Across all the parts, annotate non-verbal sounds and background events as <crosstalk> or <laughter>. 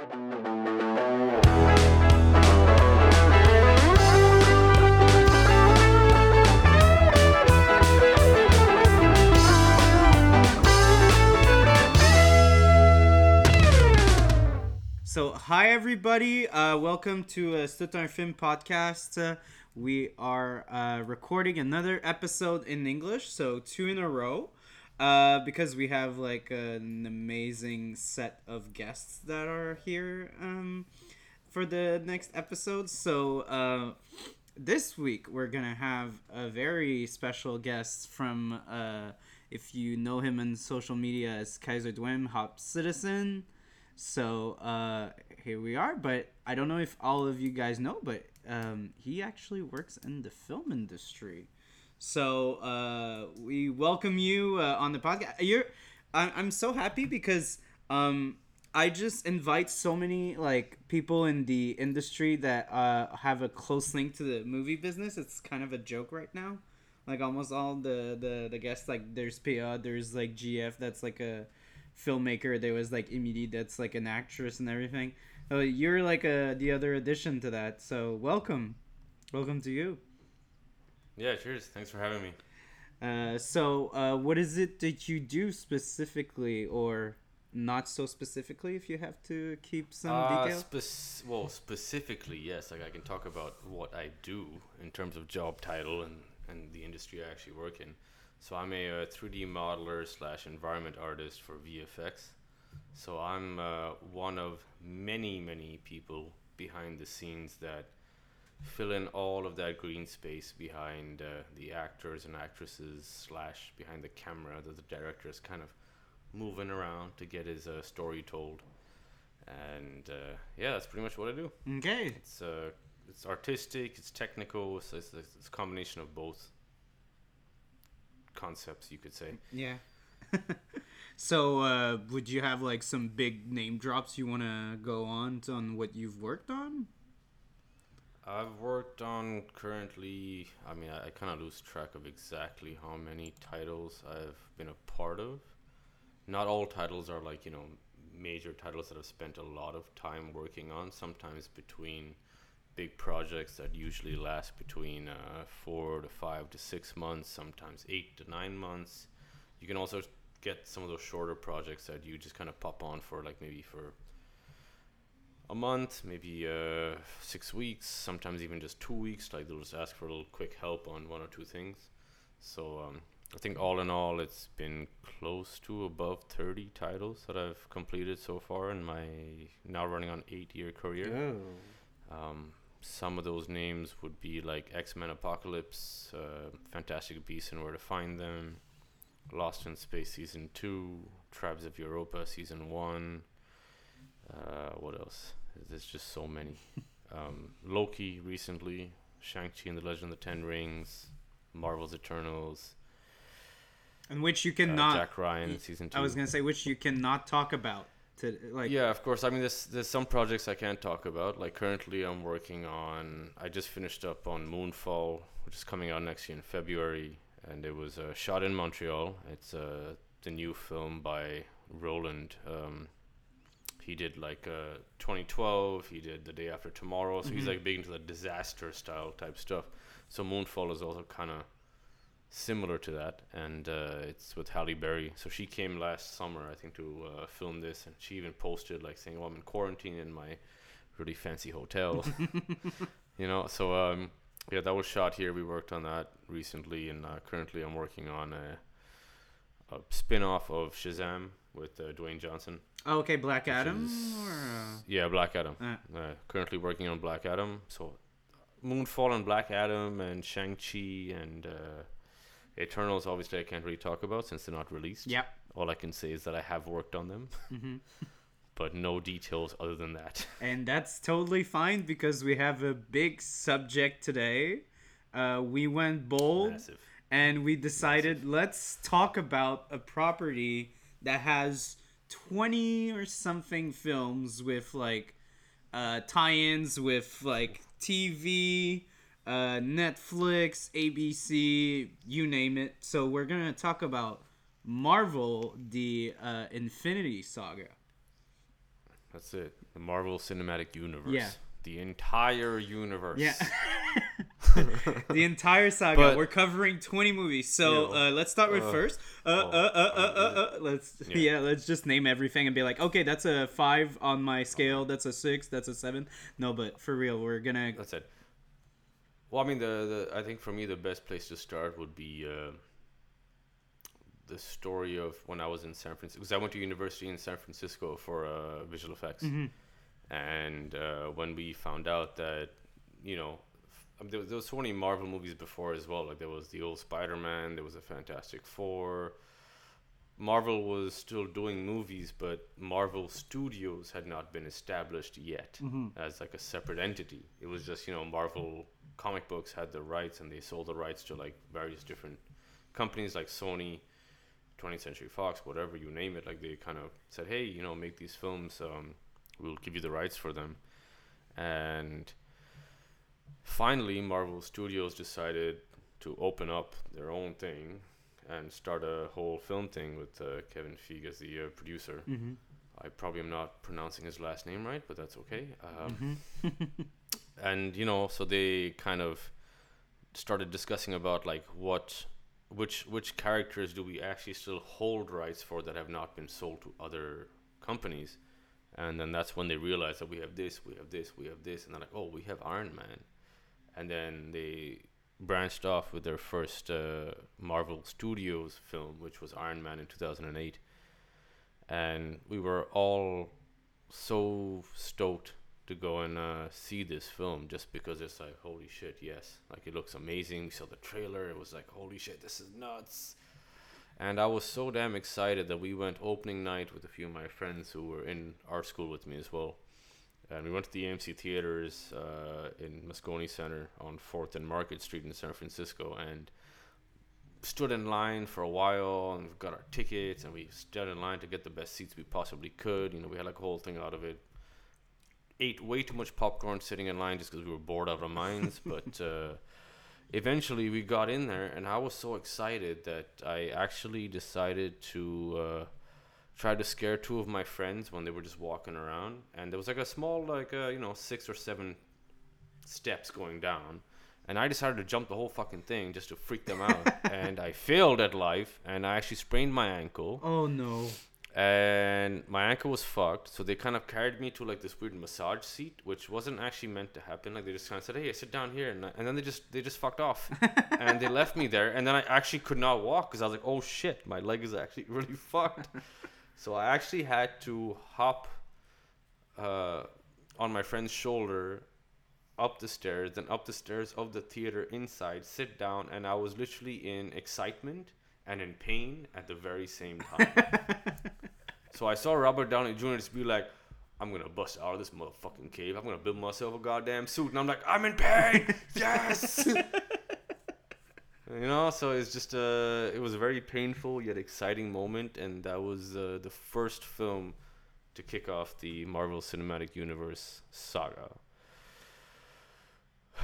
So, hi everybody. Uh, welcome to uh, Stuttgart Film Podcast. Uh, we are uh, recording another episode in English, so two in a row, uh, because we have like an amazing set of guests that are here um, for the next episode. So, uh, this week we're gonna have a very special guest from, uh, if you know him on social media as Kaiser Dwem, Hop Citizen. So uh, here we are, but I don't know if all of you guys know, but um, he actually works in the film industry. So uh, we welcome you uh, on the podcast. You're, I- I'm so happy because um, I just invite so many like people in the industry that uh, have a close link to the movie business. It's kind of a joke right now. Like almost all the the, the guests, like there's PA, there's like GF, that's like a filmmaker. There was like Emily, that's like an actress and everything. You're like a the other addition to that. So welcome, welcome to you. Yeah, cheers. Thanks for having me. Uh, so uh, what is it that you do specifically, or not so specifically, if you have to keep some Uh, spec- well, specifically, yes. Like I can talk about what I do in terms of job title and, and the industry I actually work in. So I'm a uh, 3D modeler slash environment artist for VFX. So I'm uh, one of many, many people behind the scenes that fill in all of that green space behind uh, the actors and actresses slash behind the camera that the director is kind of moving around to get his uh, story told. And uh, yeah, that's pretty much what I do. Okay. It's uh, it's artistic, it's technical, so it's, it's a combination of both concepts, you could say. Yeah. <laughs> so uh, would you have like some big name drops you want to go on to, on what you've worked on? I've worked on currently, I mean, I, I kind of lose track of exactly how many titles I've been a part of. Not all titles are like, you know, major titles that I've spent a lot of time working on. Sometimes between big projects that usually last between uh, four to five to six months, sometimes eight to nine months. You can also get some of those shorter projects that you just kind of pop on for like maybe for a month, maybe uh, six weeks, sometimes even just two weeks. Like they'll just ask for a little quick help on one or two things. So um, I think all in all, it's been close to above 30 titles that I've completed so far in my now running on eight year career. Oh. Um, some of those names would be like X Men Apocalypse, uh, Fantastic Beasts and Where to Find Them, Lost in Space Season 2, Tribes of Europa Season 1. Uh, what else? There's just so many. <laughs> um, Loki recently, Shang-Chi and the Legend of the Ten Rings, Marvel's Eternals, And which you uh, cannot. Jack Ryan Season 2. I was gonna say which you cannot talk about. To like. yeah, of course. I mean, there's there's some projects I can't talk about. Like currently, I'm working on. I just finished up on Moonfall, which is coming out next year in February, and it was uh, shot in Montreal. It's uh, the new film by Roland. Um, he did like uh, 2012. He did The Day After Tomorrow. So he's Mhm. like big into the disaster style type stuff. So Moonfall is also kind of similar to that, and uh, it's with Halle Berry. So she came last summer, I think, to uh, film this, and she even posted like saying, "Oh, I'm in quarantine in my really fancy hotel," <laughs> <laughs> you know. So um, yeah, that was shot here. We worked on that recently, and uh, currently I'm working on a, a spin-off of Shazam with uh, Dwayne Johnson. Oh, okay, Black Adam. is- Or, uh, Yeah, Black Adam. uh, Uh, currently working on Black Adam. So Moonfall and Black Adam and Shang Chi and uh, Eternals. Obviously, I can't really talk about since they're not released. Yep. All I can say is that I have worked on them, <laughs> hmm <laughs> but no details other than that. <laughs> And that's totally fine because we have a big subject today. Uh, we went bold. Massive. and we decided let's talk about a property that has 20 or something films with like uh, tie-ins with like TV, uh, Netflix, ABC, you name it. So we're gonna talk about Marvel, the uh, Infinity Saga. That's it. The Marvel Cinematic Universe. Yeah. The entire universe. Yeah. <laughs> the entire saga. But- We're covering 20 movies. So Yeah. uh, let's start with Uh, first. Uh, uh, oh, uh, uh, uh, uh, let's yeah. Yeah. let's just name everything and be like, okay, that's a five on my scale. That's a six. That's a seven. No, but for real, we're gonna. That's it. Well, I mean, the, the I think for me the best place to start would be uh, the story of when I was in San Francisco because I went to university in San Francisco for uh, visual effects, and uh, when we found out that you know. I mean, there, was- there was so many Marvel movies before as well. Like there was the old Spider-Man, there was a Fantastic Four. Marvel was still doing movies, but Marvel Studios had not been established yet as like a separate entity. It was just you know Marvel comic books had the rights and they sold the rights to like various different companies like Sony, 20th Century Fox, whatever you name it. Like they kind of said, hey, you know, make these films. Um, we'll give you the rights for them. And finally, Marvel Studios decided to open up their own thing and start a whole film thing with uh, Kevin Feige as the uh, producer. Mm-hmm. I probably am not pronouncing his last name right, but that's okay. Um, <laughs> and you know, so they kind of started discussing about like what, which which characters do we actually still hold rights for that have not been sold to other companies, and then that's when they realized that we have this, we have this, we have this, and they're like, oh, we have Iron Man, and then they branched off with their first uh, Marvel Studios film, which was Iron Man in 2008 and we were all so stoked to go and uh, see this film just because it's like holy shit yes. Like it looks amazing. We saw the trailer. It was like holy shit this is nuts and i was so damn excited that we went opening night with a few of my friends who were in art school with me as well and we went to the AMC theaters uh, in Moscone Center on 4th and Market Street in San Francisco and stood in line for a while and got our tickets and we stood in line to get the best seats we possibly could. You know, we had like a whole thing out of it. Ate way too much popcorn sitting in line just because we were bored out of our minds. <laughs> but uh, eventually we got in there and I was so excited that I actually decided to uh, try to scare two of my friends when they were just walking around. And there was like a small, like, uh, you know, six or seven steps going down and I decided to jump the whole fucking thing just to freak them out. <laughs> and I failed at life, and I actually sprained my ankle, Oh no. And my ankle was fucked. So they kind of carried me to like this weird massage seat, which wasn't actually meant to happen. Like they just kind of said, "Hey, sit down here," and, I- and then they just they just fucked off, <laughs> and they left me there. And then I actually could not walk because I was like, "Oh shit, my leg is actually <laughs> really fucked." <laughs> So I actually had to hop uh, on my friend's shoulder up the stairs, then up the stairs of the theater inside, sit down, and I was literally in excitement and in pain at the very same time. So I saw Robert Downey Jr. just be like, I'm gonna bust out of this motherfucking cave. I'm gonna build myself a goddamn suit. And I'm like, I'm in pain! <laughs> yes! you know, so it's just, uh, it was a very painful yet exciting moment, and that was uh, the first film to kick off the Marvel Cinematic Universe saga. <sighs>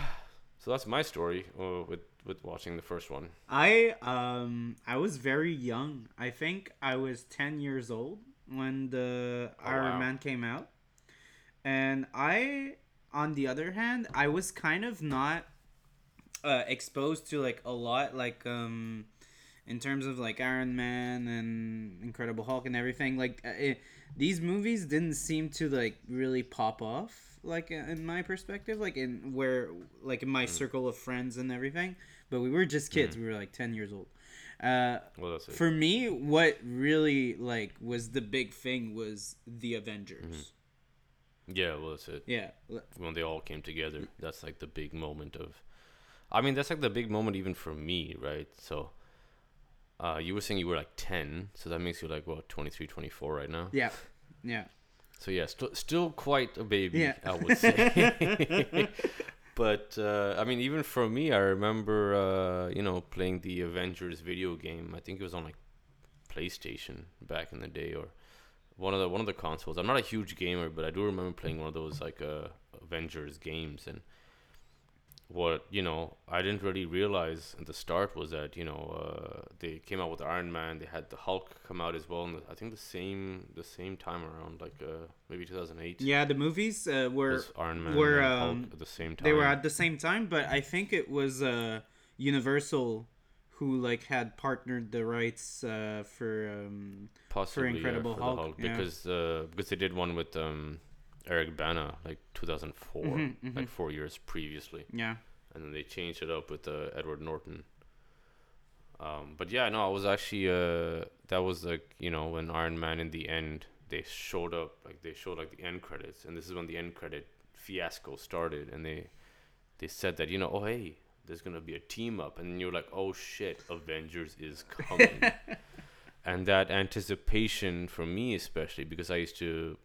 So that's my story uh, with with watching the first one. I um I was very young. I think I was 10 years old when the Oh, Iron wow. Man came out. And I on the other hand, I was kind of not uh, exposed to like a lot like um in terms of like Iron Man and Incredible Hulk and everything like uh, it, these movies didn't seem to like really pop off like in my perspective like in where like in my Hmm. circle of friends and everything but we were just kids we were like 10 years old uh Well, that's it. for me what really like was the big thing was the avengers Mm-hmm. yeah, well, that's it. yeah When they all came together, that's like the big moment of. I mean, that's like the big moment even for me, right? So, uh, you were saying you were like ten, so that makes you like what 23, 24 right now. yeah yeah So yeah, st- still quite a baby, Yeah. I would say. <laughs> <laughs> but uh, I mean, even for me, I remember uh, you know playing the Avengers video game. I think it was on like PlayStation back in the day, or one of the one of the consoles. I'm not a huge gamer, but I do remember playing one of those like uh, Avengers games, and what you know I didn't really realize at the start was that you know uh, they came out with Iron Man. They had the Hulk come out as well, and I think the same the same time around, like uh, maybe 2008. Yeah, the movies uh, were Iron Man were, Hulk um, at the same time. they were at the same time, but I think it was uh, Universal who like had partnered the rights uh, for um, Possibly, yeah, Incredible for the Hulk, yeah. because uh, because they did one with um, Eric Bana like 2004, Mhm, mhm. like four years previously. yeah and then they changed it up with uh, Edward Norton. Um, but yeah, no, I was actually uh, that was like you know when Iron Man in the end they showed up like they showed like the end credits, and this is when the end credit fiasco started, and they they said that you know oh hey there's gonna be a team up, and you're like oh shit Avengers is coming, <laughs> and that anticipation for me especially because I used to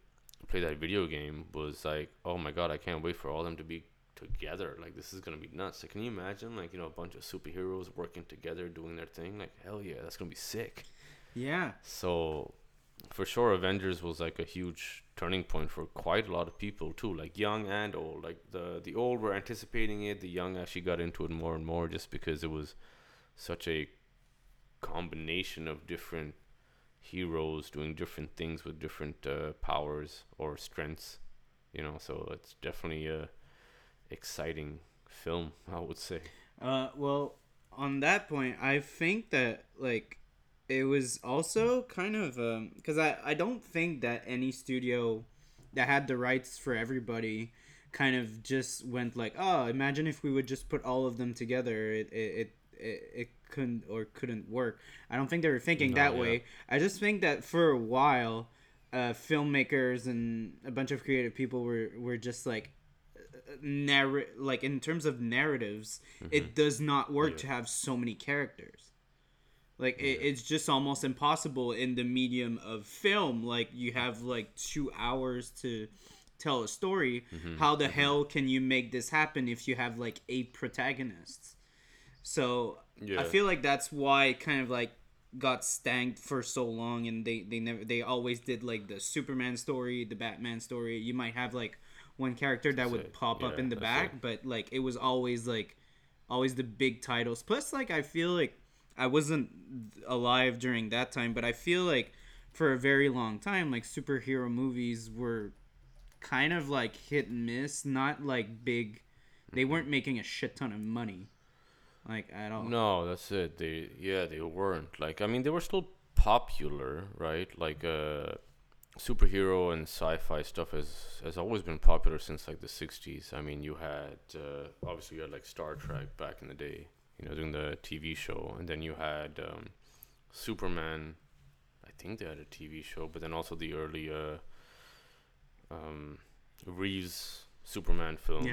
play that video game was like oh my god I can't wait for all them to be together. Like this is gonna be nuts. Like, can you imagine like you know a bunch of superheroes working together doing their thing? Like hell yeah, that's gonna be sick. yeah So for sure, Avengers was like a huge turning point for quite a lot of people too, like young and old. Like the the old were anticipating it, the young actually got into it more and more just because it was such a combination of different heroes doing different things with different uh, powers or strengths. You know, so it's definitely a exciting film, I would say. Uh, well, on that point, I think that like it was also kind of because I I don't think that any studio that had the rights for everybody kind of just went like oh imagine if we would just put all of them together it it it, it, it couldn't or couldn't work. I don't think they were thinking No, that yeah. way. i just think that for a while uh, filmmakers and a bunch of creative people were were just like narr- like in terms of narratives it mm-hmm. does not work Yeah. to have so many characters. Like it, it's just almost impossible in the medium of film. Like you have like two hours to tell a story. Mm-hmm. How the mm-hmm. hell can you make this happen if you have like eight protagonists so i feel like that's why it kind of like got stanked for so long and they they never they always did like the superman story the batman story. You might have like one character that would pop up in the back it. but like it was always like always the big titles. Plus like i feel like i wasn't alive during that time but i feel like for a very long time like superhero movies were kind of like hit and miss not like big they weren't making a shit ton of money like at all No, that's it. They yeah, they weren't. Like I mean they were still popular, right? Like uh superhero and sci-fi stuff has has always been popular since like the 60s. I mean, you had uh, obviously you had like Star Trek back in the day, you know, doing the TV show, and then you had um, Superman. I think they had a TV show, but then also the early uh, um, Reeves Superman films,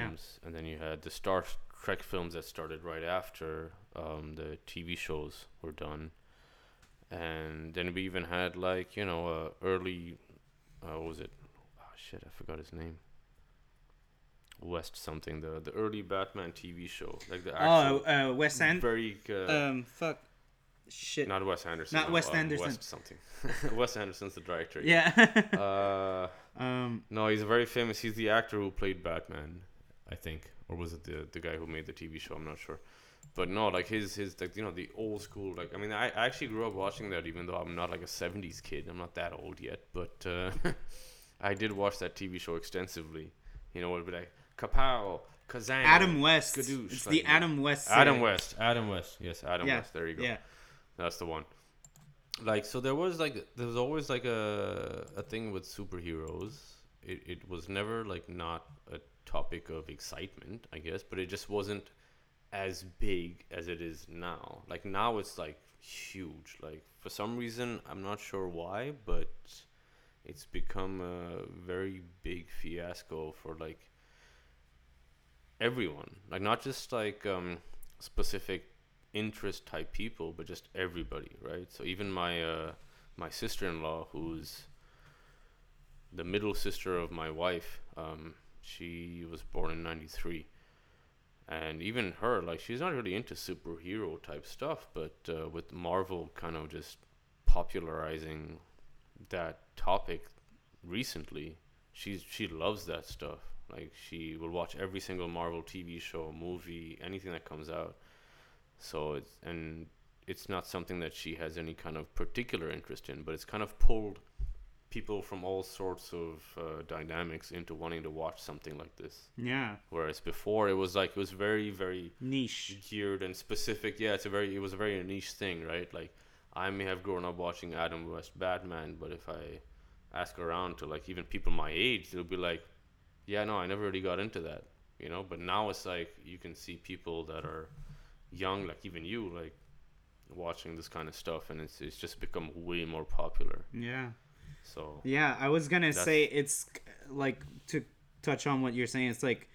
and then you had the Star Trek films that started right after um, the TV shows were done, and then we even had like you know uh, early, uh, what was it? Oh shit, I forgot his name. West something the the early Batman TV show like the oh actual uh wes very uh, um fuck. Shit. Not Wes Anderson not no, Wes um, Anderson. West something. <laughs> Wes Anderson's the director yeah. <laughs> Uh um no he's very famous he's the actor who played Batman I think or was it the the guy who made the TV show? I'm not sure. But no like his his like you know the old school like I mean I, I actually grew up watching that even though I'm not like a 70s kid. I'm not that old yet. But uh <laughs> I did watch that TV show extensively. You know it would be like kapow Kazan, adam west. Skadoosh, it's like, the adam west Adam uh, West Adam West. Yes Adam yeah West. There you go. yeah. That's the one. Like so, there was like there was always like a a thing with superheroes. It it was never like not a topic of excitement, I guess, but it just wasn't as big as it is now. Like now, it's like huge. Like for some reason, I'm not sure why, but it's become a very big fiasco for like everyone. Like not just like um specific interest type people, but just everybody, right? So even my uh, my sister in law, who's the middle sister of my wife, um, she was born in '93, and even her, like, she's not really into superhero type stuff, but uh, with Marvel kind of just popularizing that topic recently, she's she loves that stuff. Like she will watch every single Marvel TV show, movie, anything that comes out. So it's and it's not something that she has any kind of particular interest in, but it's kind of pulled people from all sorts of uh, dynamics into wanting to watch something like this. Yeah. Whereas before it was like it was very very Niche. geared and specific. Yeah, it's a very it was a very niche thing, right? Like I may have grown up watching Adam West Batman, but if I ask around to like even people my age, they'll be like, "Yeah, no, I never really got into that," you know. But now it's like you can see people that are young, like even you, like watching this kind of stuff, and it's it's just become way more popular. Yeah. So Yeah, I was gonna say it's like to touch on what you're saying. It's like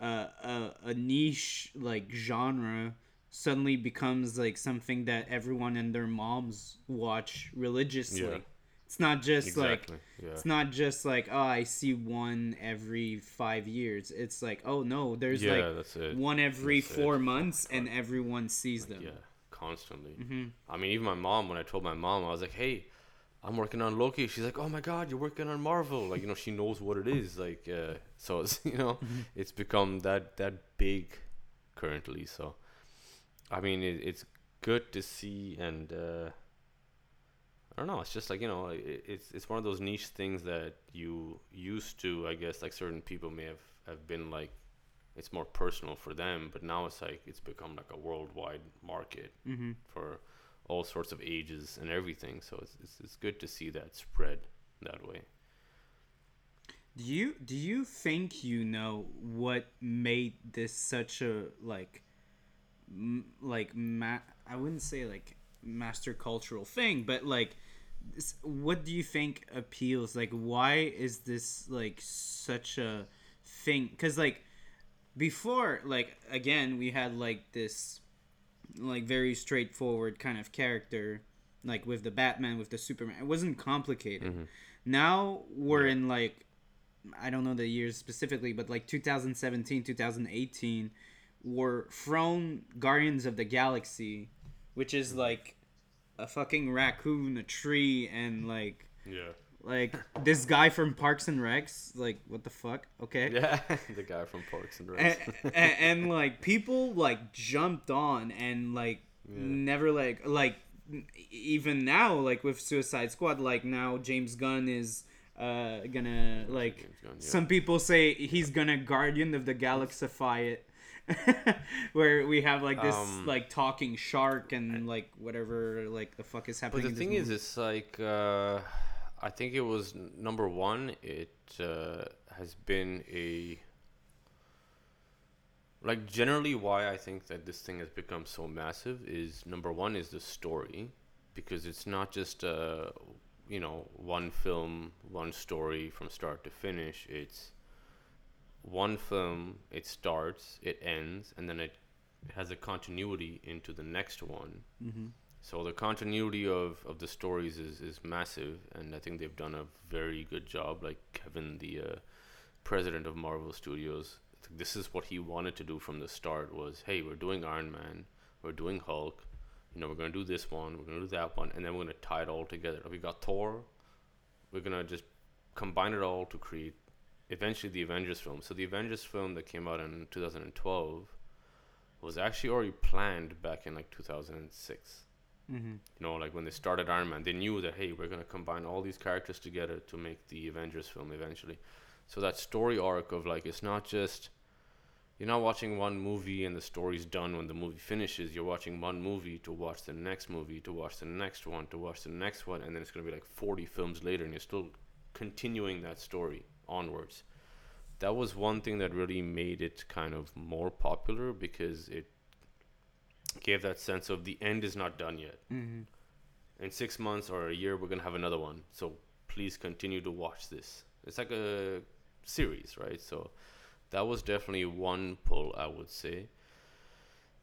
uh, a a niche like genre suddenly becomes like something that everyone and their moms watch religiously. Yeah. It's not just like yeah. it's not just like oh I see one every five years. It's like oh no, there's yeah, like it. one every That's it. four months, and everyone sees them. Yeah, constantly. hmm I mean, even my mom, when I told my mom, I was like, hey, I'm working on Loki. She's like, oh my God, you're working on Marvel. Like, you know, she knows what it is. Like, uh, so it's, <laughs> you know, it's become that, that big currently. So, I mean, it, it's good to see. And, uh, I don't know. It's just like, you know, it, it's, it's one of those niche things that you used to, I guess, like certain people may have, have been like, it's more personal for them, but now it's like it's become like a worldwide market hmm for all sorts of ages and everything. So it's, it's, it's good to see that spread that way. Do you do you think you know what made this such a like m- like ma- I wouldn't say like master cultural thing, but like this, what do you think appeals like why is this like such a thing cuz like before like again we had like this like very straightforward kind of character like with the Batman with the Superman it wasn't complicated Mhm. now we're Yeah. in like i don't know the years specifically but like 2017 2018 were thrown guardians of the galaxy which is like a fucking raccoon a tree and like Yeah. Like this guy from parks and recs like what the fuck okay Yeah. <laughs> the guy from Parks and and, and, and, like people like jumped on and like Yeah. never like like even now like with suicide squad like now james gunn is uh gonna like Gunn, yeah. some people say he's gonna guardian of the galaxify it <laughs> where we have like this Um, like talking shark and like whatever like the fuck is happening. But the thing is, movie. it's like uh, I think it was number one. It uh, has been a like generally why I think that this thing has become so massive is number one is the story because it's not just a you know one film, one story from start to finish. It's one film. It starts, it ends, and then it has a continuity into the next one. Mhm. So the continuity of, of the stories is, is massive, and I think they've done a very good job. Like Kevin, the uh, president of Marvel Studios, this is what he wanted to do from the start. Was hey, we're doing Iron Man, we're doing Hulk, you know, we're gonna do this one, we're gonna do that one, and then we're gonna tie it all together. We got Thor, we're gonna just combine it all to create eventually the Avengers film. So the Avengers film that came out in 2012 was actually already planned back in like 2006 Mhm. you know, like when they started Iron Man, they knew that hey, we're gonna combine all these characters together to make the Avengers film eventually. So that story arc of like it's not just you're not watching one movie and the story's done when the movie finishes. You're watching one movie to watch the next movie, to watch the next one, to watch the next one, and then it's gonna be like 40 films later, and you're still continuing that story onwards. That was one thing that really made it kind of more popular because it gave that sense of the end is not done yet. Mhm. in six months or a year we're gonna have another one. So please continue to watch this. It's like a series right? So that was definitely one pull i would say.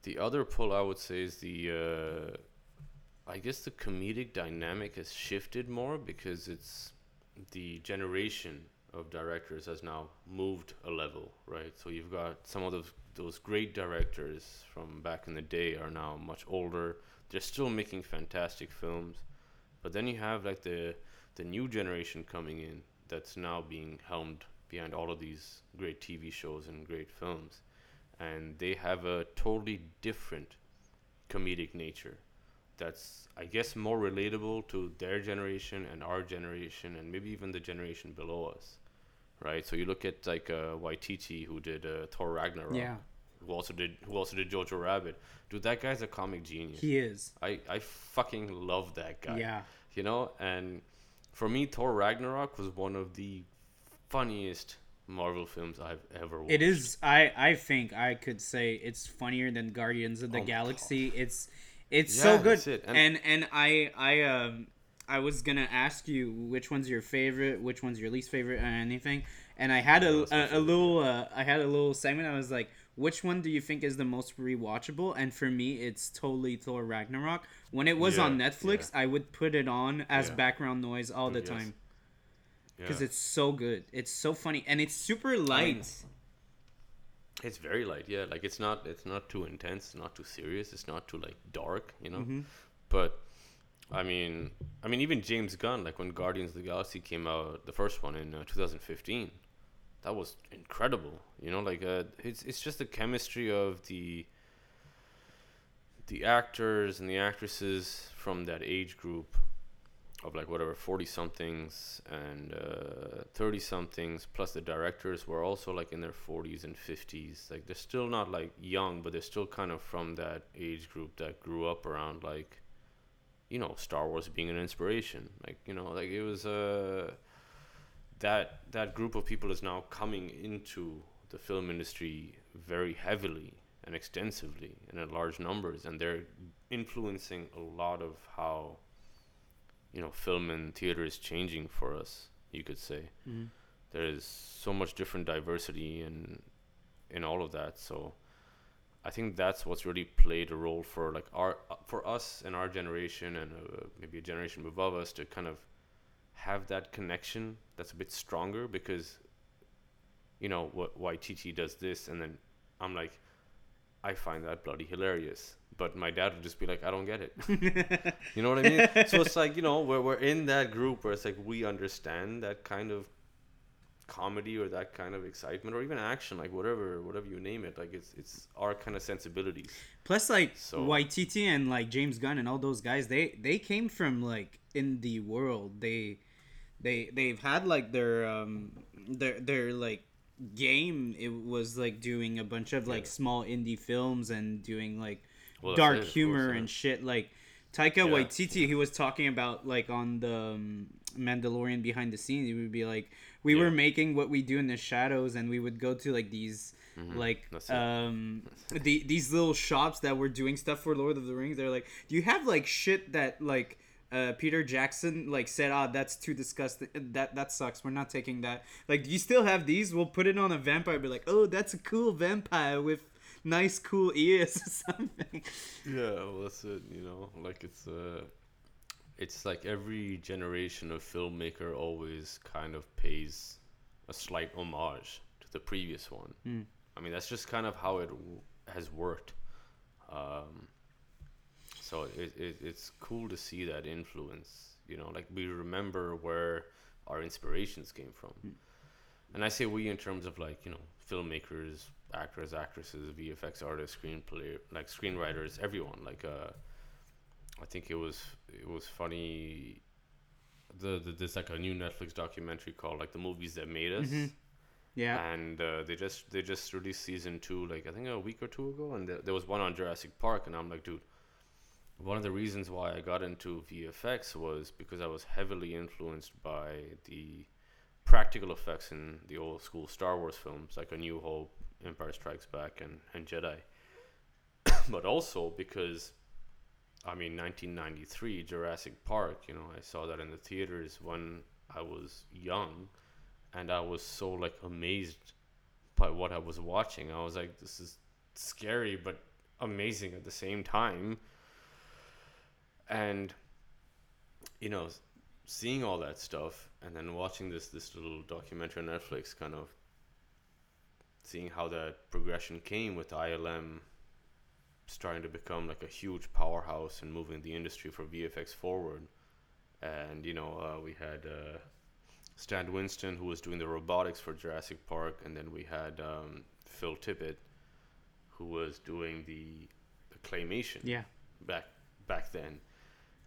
The other pull i would say is the uh, i guess the comedic dynamic has shifted more because it's the generation of directors has now moved a level right? So you've got some of those those great directors from back in the day are now much older. They're still making fantastic films. But then you have like the the new generation coming in that's now being helmed behind all of these great TV shows and great films, and they have a totally different comedic nature. That's I guess more relatable to their generation and our generation and maybe even the generation below us, right? So you look at like uh, Waititi who did uh, Thor Ragnarok, Yeah, who also did who also did Jojo Rabbit. Dude, that guy's a comic genius. he is. I I fucking love that guy Yeah, you know and for me thor ragnarok was one of the funniest marvel films i've ever watched it is. I I think I could say it's funnier than Guardians of the Oh, Galaxy. It's it's so good. it. And- And and I I um I was gonna ask you which one's your favorite, which one's your least favorite, or anything. And I had a, a, a little uh, I had a little segment. I was like, which one do you think is the most rewatchable? And for me, it's totally Thor Ragnarok. When it was Yeah, on Netflix, I would put it on as Yeah. background noise all the Yes. time yeah. because it's so good. It's so funny and it's super light. it's very light yeah like it's not it's not too intense not too serious it's not too like dark you know Mm-hmm. but i mean i mean even james gunn like when guardians of the galaxy came out the first one in uh, 2015 that was incredible you know like uh, it's it's just the chemistry of the the actors and the actresses from that age group of like whatever 40 somethings and 30 somethings plus the directors were also like in their 40s and 50s like they're still not like young but they're still kind of from that age group that grew up around like you know star wars being an inspiration like you know like it was uh that that group of people is now coming into the film industry very heavily and extensively and in large numbers and they're influencing a lot of how you know film and theater is changing for us you could say Mhm. there is so much different diversity in in all of that so i think that's what's really played a role for like our for us and our generation and uh, maybe a generation above us to kind of have that connection that's a bit stronger because you know what Waititi does this and then I'm like I find that bloody hilarious. But my dad would just be like I don't get it. <laughs> You know what I mean? So it's like you know we're, we're in that group where it's like we understand that kind of comedy or that kind of excitement or even action like whatever whatever you name it like it's it's our kind of sensibilities Plus, like So- Waititi and like James Gunn and all those guys, they they came from like in the world. They they they've had like their um their their like game. It was like doing a bunch of like Yeah. small indie films and doing like Well, dark it, course, humor yeah. and shit. Like Taika Yeah, Waititi, he was talking about like on the um, Mandalorian behind the scenes. He would be like, we were making what we do in the shadows, and we would go to like these like Mm-hmm. It. um the these little shops that were doing stuff for Lord of the Rings. They're like, do you have like shit that like uh, Peter Jackson like said, ah, that's too disgusting. That that sucks. We're not taking that. Like, do you still have these? We'll put it on a vampire. Be like, oh, that's a cool vampire with nice, cool ears <laughs> or something. Yeah, well, that's it. You know, like it's uh, it's like every generation of filmmaker always kind of pays a slight homage to the previous one. Mm. I mean, that's just kind of how it w- has worked. Um, so it, it it's cool to see that influence. You know, like we remember where our inspirations came from. And I say we in terms of like you know filmmakers, actors, actresses, VFX artists, screenplay, like screenwriters, everyone. Like uh, I think it was it was funny. The, the there's like a new Netflix documentary called like the movies that made us, Mhm. Yeah. and uh, they just they just released season two like I think a week or two ago, and there, there was one on Jurassic Park, and I'm like, dude. One of the reasons why I got into VFX was because I was heavily influenced by the practical effects in the old school Star Wars films, like A New Hope, Empire Strikes Back, and, and Jedi. <coughs> but also because, I mean, 1993, Jurassic Park, you know, I saw that in the theaters when I was young, and I was so, like, amazed by what I was watching. I was like, this is scary, but amazing at the same time. And, you know, seeing all that stuff and then watching this this little documentary on Netflix, kind of seeing how that progression came with ILM starting to become like a huge powerhouse and moving the industry for VFX forward. And you know, uh, we had uh, Stan Winston, who was doing the robotics for Jurassic Park, and then we had um, Phil Tippett, who was doing the, the claymation Yeah. back back then,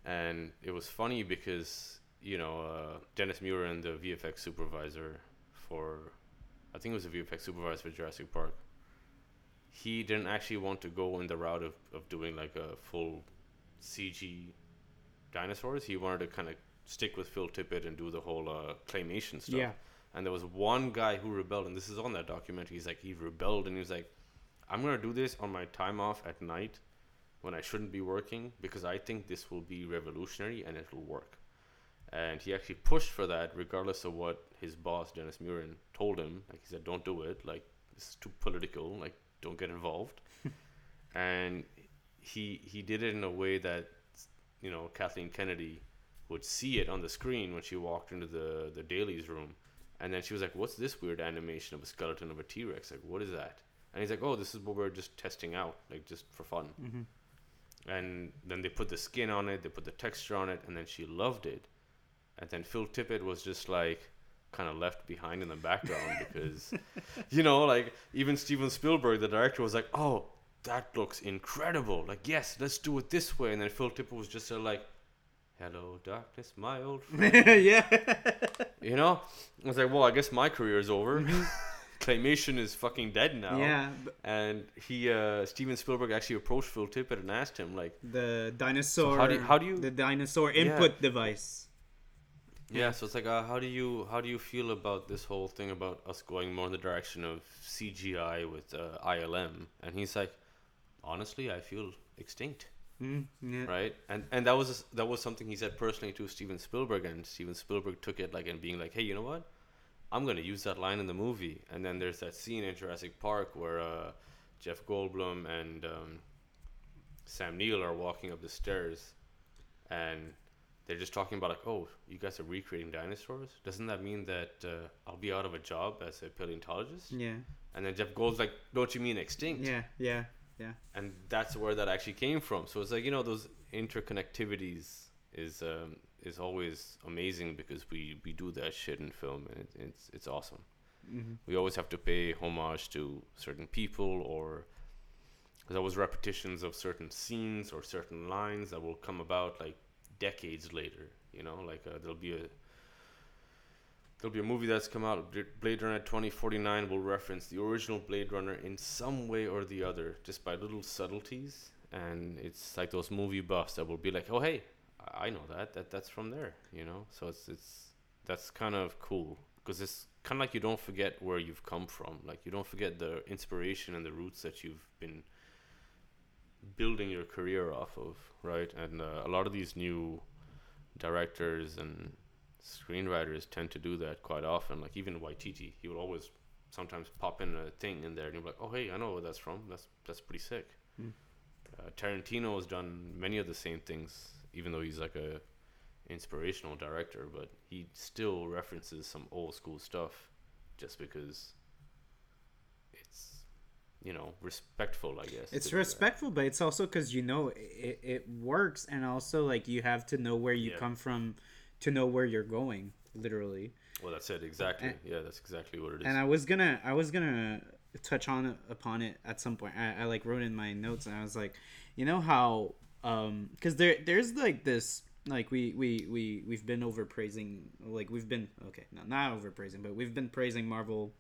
and it was funny because you know uh, Dennis Muren, the VFX supervisor for, I think it was the VFX supervisor for Jurassic Park. He didn't actually want to go in the route of, of doing like a full CG dinosaurs. He wanted to kind of stick with Phil Tippett and do the whole uh, claymation stuff. Yeah. And there was one guy who rebelled, and this is on that documentary. He's like, he rebelled, and he was like, I'm gonna do this on my time off at night, when I shouldn't be working, because I think this will be revolutionary and it will work. And he actually pushed for that, regardless of what his boss Dennis Muren told him. Like he said, "Don't do it. Like this is too political. Like don't get involved." <laughs> and he he did it in a way that you know Kathleen Kennedy would see it on the screen when she walked into the the dailies room. And then she was like what's this weird animation of a skeleton of a T-Rex? Like what is that? And he's like oh this is what we're just testing out like just for fun. Mm-hmm. And then they put the skin on it they put the texture on it and then she loved it. And then Phil Tippett was just like kind of left behind in the background because <laughs> you know like even Steven Spielberg the director was like oh that looks incredible like yes let's do it this way and then Phil Tippett was just like hello darkness my old <laughs> friend yeah. you know I was like well I guess my career is over <laughs> claymation is fucking dead now Mm-hmm. Yeah. and he uh Steven Spielberg actually approached Phil Tippett and asked him like The dinosaur. how do you- how do you- The dinosaur Yeah. input device. Yeah, so it's like, uh, how do you how do you feel about this whole thing about us going more in the direction of CGI with uh, ILM? And he's like, honestly, I feel extinct, Mm, yeah. right? And and that was that was something he said personally to Steven Spielberg, and Steven Spielberg took it like and being like, hey, you know what? I'm gonna use that line in the movie. And then there's that scene in Jurassic Park where uh, Jeff Goldblum and um, Sam Neill are walking up the stairs, and they're just talking about like, oh, you guys are recreating dinosaurs. Doesn't that mean that uh, I'll be out of a job as a paleontologist? Yeah. And then Jeff Gold's like, don't you mean extinct? Yeah. Yeah. Yeah. And that's where that actually came from. So it's like you know those interconnectivities is um, is always amazing because we we do that shit in film and it, it's it's awesome. hmm We always have to pay homage to certain people or there's always repetitions of certain scenes or certain lines that will come about like decades later. You know, like uh, there'll be a there'll be a movie that's come out, Blade Runner 2049 will reference the original Blade Runner in some way or the other, just by little subtleties. And it's like those movie buffs that will be like, "Oh, hey, I know that. That that's from there." You know, so it's it's that's kind of cool because it's kind of like you don't forget where you've come from. Like you don't forget the inspiration and the roots that you've been building your career off of, right? And uh, a lot of these new directors and screenwriters tend to do that quite often. Like even Waititi, he would always sometimes pop in a thing in there, and you're like, "Oh, hey, I know where that's from. That's that's pretty sick." Mm. Uh, Tarantino has done many of the same things, even though he's like a inspirational director, but he still references some old school stuff, just because you know respectful, I guess. It's to do that. respectful, but it's also because you know it, it works, and also like you have to know where you Yeah. come from to know where you're going, literally. Well, that's it exactly. And- yeah, that's exactly what it is. And I was gonna, I was gonna touch on upon it at some point. I, I like wrote in my notes, and I was like, you know how, um, because there, there's like this, like we, we, we, we've been over praising, like we've been okay, no, not over praising, but we've been praising Marvel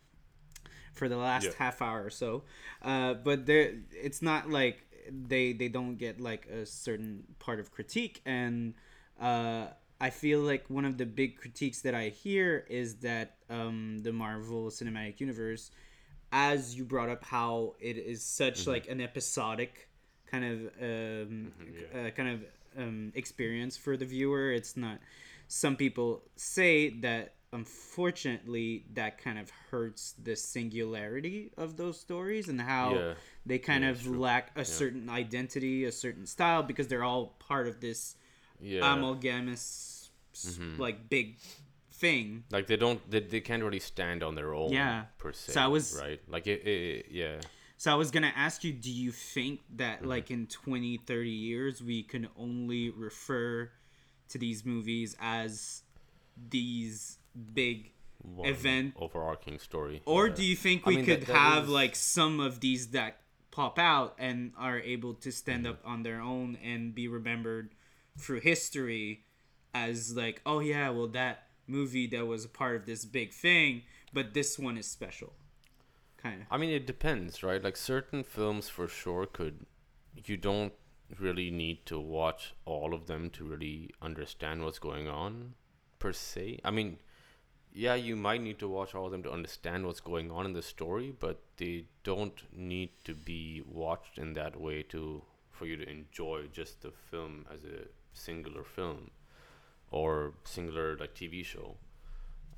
for the last Yeah. half hour or so. Uh, but there, it's not like they they don't get like a certain part of critique, and uh, I feel like one of the big critiques that I hear is that um, the Marvel Cinematic Universe, as you brought up, how it is such like an episodic kind of um, yeah. uh, kind of um, experience for the viewer. It's not. Some people say that unfortunately that kind of hurts the singularity of those stories and how Yeah. they kind Yeah, of lack a certain identity, a certain style because they're all part of this yeah, amalgamous s- like big thing. like they don't, they, they can't really stand on their own. Yeah. per se. So I was- right. Like it, it, yeah. So I was going to ask you do you think that Mm-hmm. like in 20 30 years we can only refer to these movies as these big One event. overarching story. Or yeah. do you think I we mean, could that- that have is- like some of these that pop out and are able to stand Mm-hmm. up on their own and be remembered through history as like, oh yeah, well that movie that was a part of this big thing, but this one is special. Kind of. I mean, it depends, right? Like certain films, for sure, could you don't really need to watch all of them to really understand what's going on, per se. I mean, yeah, you might need to watch all of them to understand what's going on in the story, but they don't need to be watched in that way to for you to enjoy just the film as a singular film or singular like TV show.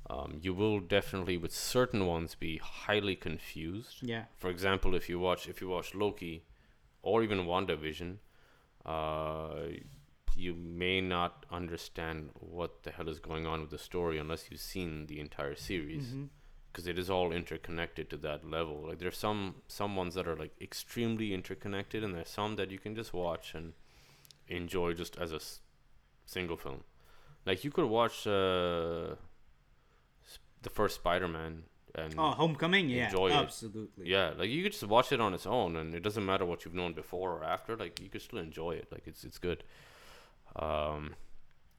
Um, you will definitely with certain ones be highly confused. Yeah. For example, if you watch if you watch Loki or even WandaVision, uh, you may not understand what the hell is going on with the story unless you've seen the entire series Mm-hmm. because it is all interconnected to that level. Like there's some some ones that are like extremely interconnected, and there's some that you can just watch and enjoy just as a s- single film. Like you could watch uh, the first Spider-Man and Oh, Homecoming, yeah, Enjoy it. absolutely. yeah, like you could just watch it on its own, and it doesn't matter what you've known before or after. Like you could still enjoy it. Like it's it's good. Um,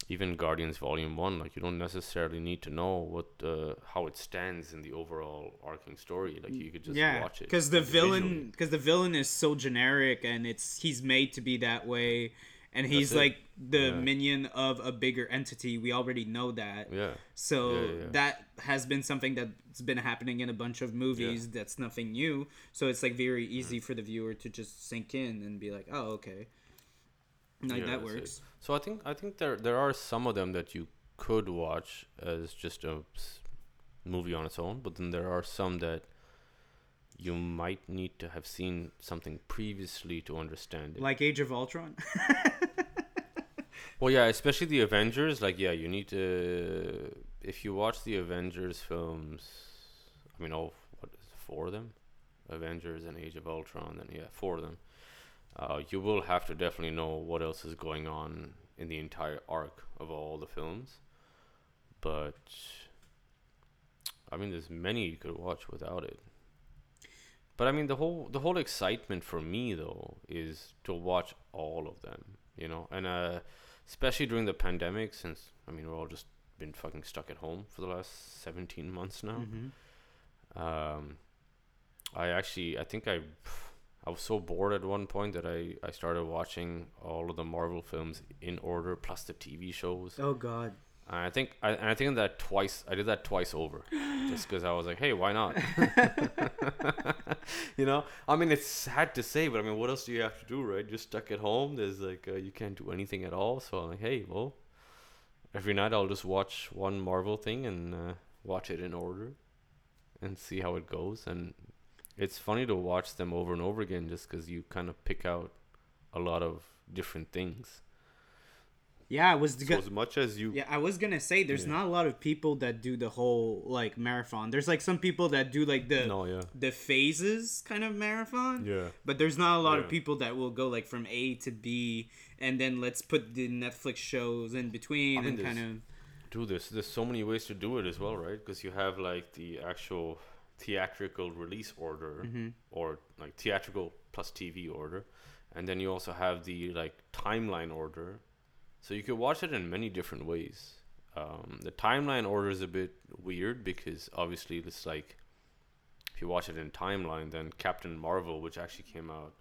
even Guardians Volume One, like you don't necessarily need to know what uh, how it stands in the overall arcing story. Like you could just yeah, watch it because the villain, because the villain is so generic, and it's he's made to be that way, and he's like the Yeah. minion of a bigger entity. We already know that. Yeah, So Yeah, yeah, that has been something that's been happening in a bunch of movies. That's nothing new. So it's like very easy Mm. for the viewer to just sink in and be like, "Oh, okay." Like Yeah, that works. So I think I think there there are some of them that you could watch as just a movie on its own, but then there are some that you might need to have seen something previously to understand it. Like Age of Ultron. Well, yeah, especially the Avengers. Like, yeah, you need to. If you watch the Avengers films, I mean, all what is it, four of them, Avengers and Age of Ultron, and yeah, four of them. Uh, you will have to definitely know what else is going on in the entire arc of all the films. But I mean, there's many you could watch without it. But I mean, the whole the whole excitement for me though is to watch all of them, you know, and uh, especially during the pandemic, since I mean we're all just been fucking stuck at home for the last 17 months now. Mhm. Um, I actually, I think I, I was so bored at one point that I, I started watching all of the Marvel films in order, plus the TV shows. Oh God. And I think I, and I think that twice. I did that twice over, <gasps> just because I was like, hey, why not? <laughs> <laughs> you know, I mean, it's sad to say, but I mean, what else do you have to do, right? You're stuck at home. There's like uh, you can't do anything at all. So I'm like, hey, well, every night I'll just watch one Marvel thing and uh, watch it in order, and see how it goes. And it's funny to watch them over and over again, just because you kind of pick out a lot of different things. Yeah, I was So as much as you Yeah, I was gonna say there's Yeah. not a lot of people that do the whole like marathon. There's like some people that do like the no, yeah, the phases kind of marathon. yeah. But there's not a lot of people that will go like from A to B and then let's put the Netflix shows in between I mean, and kind of do this. There's so many ways to do it as well, right? Because you have like the actual theatrical release order, Mm-hmm. or like theatrical plus TV order, and then you also have the like timeline order. So you could watch it in many different ways. Um, the timeline order is a bit weird because obviously it's like if you watch it in timeline, then Captain Marvel, which actually came out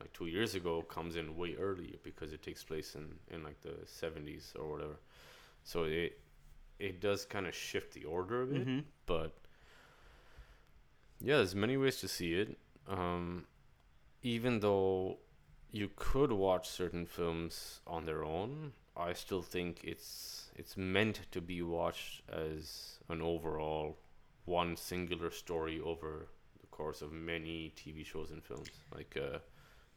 like two years ago, comes in way early because it takes place in in like the 70s or whatever. So it it does kind of shift the order a bit, Mhm. but yeah, there's many ways to see it. Um, even though you could watch certain films on their own, I still think it's it's meant to be watched as an overall one singular story over the course of many TV shows and films. Like uh,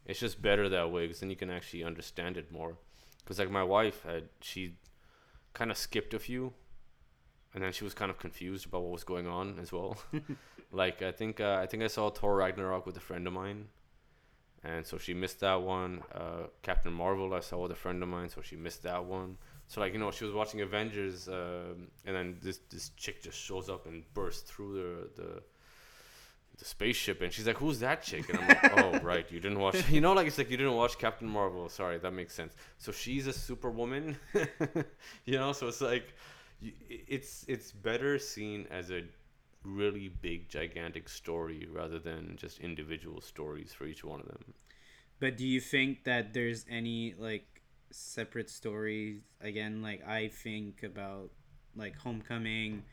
it's just better that way because then you can actually understand it more. Because like my wife had she kind of skipped a few, and then she was kind of confused about what was going on as well. <laughs> like I think uh, I think I saw Thor Ragnarok with a friend of mine, and so she missed that one. Uh, Captain Marvel I saw with a friend of mine, so she missed that one. So like you know she was watching Avengers, um, and then this this chick just shows up and bursts through the the the spaceship, and she's like, "Who's that chick?" And I'm like, <laughs> "Oh right, you didn't watch. <laughs> You know, like it's like you didn't watch Captain Marvel. Sorry, that makes sense. So she's a superwoman, you know. So it's like, it's it's better seen as a really big gigantic story rather than just individual stories for each one of them. But do you think that there's any like separate stories again like I think about like Homecoming,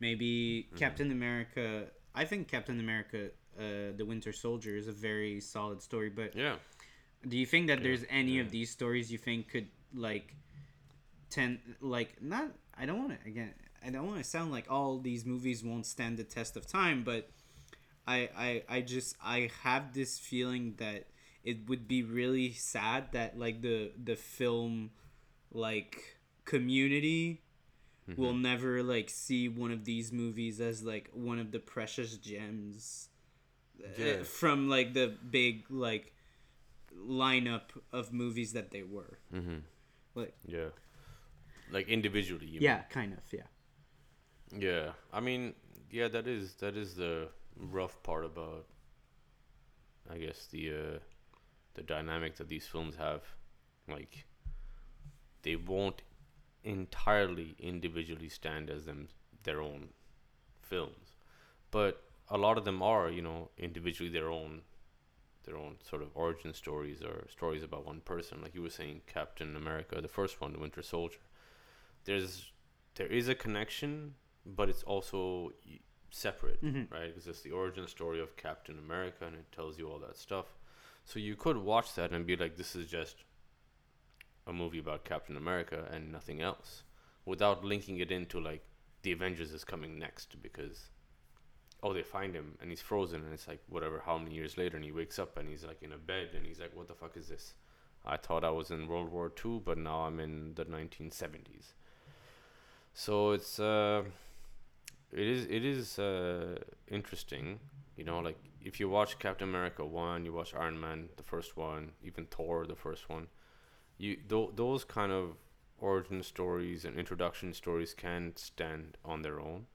maybe Mm-hmm. Captain America. I think Captain America uh, the Winter Soldier is a very solid story, but Yeah. do you think that there's any yeah. of these stories you think could like tend like not I don't want to again I don't want to sound like all these movies won't stand the test of time, but I I I just I have this feeling that it would be really sad that like the the film like community will never like see one of these movies as like one of the precious gems uh, Yeah. from like the big like lineup of movies that they were Mm-hmm. like Yeah. Like individually. You yeah kind of yeah Yeah. I mean, yeah, that is that is the rough part about. I guess the uh, the dynamic that these films have, like. They won't entirely individually stand as them their own films, but a lot of them are, you know, individually their own their own sort of origin stories or stories about one person. Like you were saying, Captain America, the first one, the Winter Soldier. There's there is a connection, but it's also separate, Mhm. right? Because it's the origin story of Captain America, and it tells you all that stuff. So you could watch that and be like, this is just a movie about Captain America and nothing else, without linking it into like the Avengers is coming next because oh they find him and he's frozen and it's like whatever how many years later and he wakes up and he's like in a bed and he's like what the fuck is this i thought i was in world war ii but now i'm in the 1970s so it's uh it is it is uh interesting you know like if you watch captain america 1 you watch iron man the first one even thor the first one you th- those kind of origin stories and introduction stories can stand on their own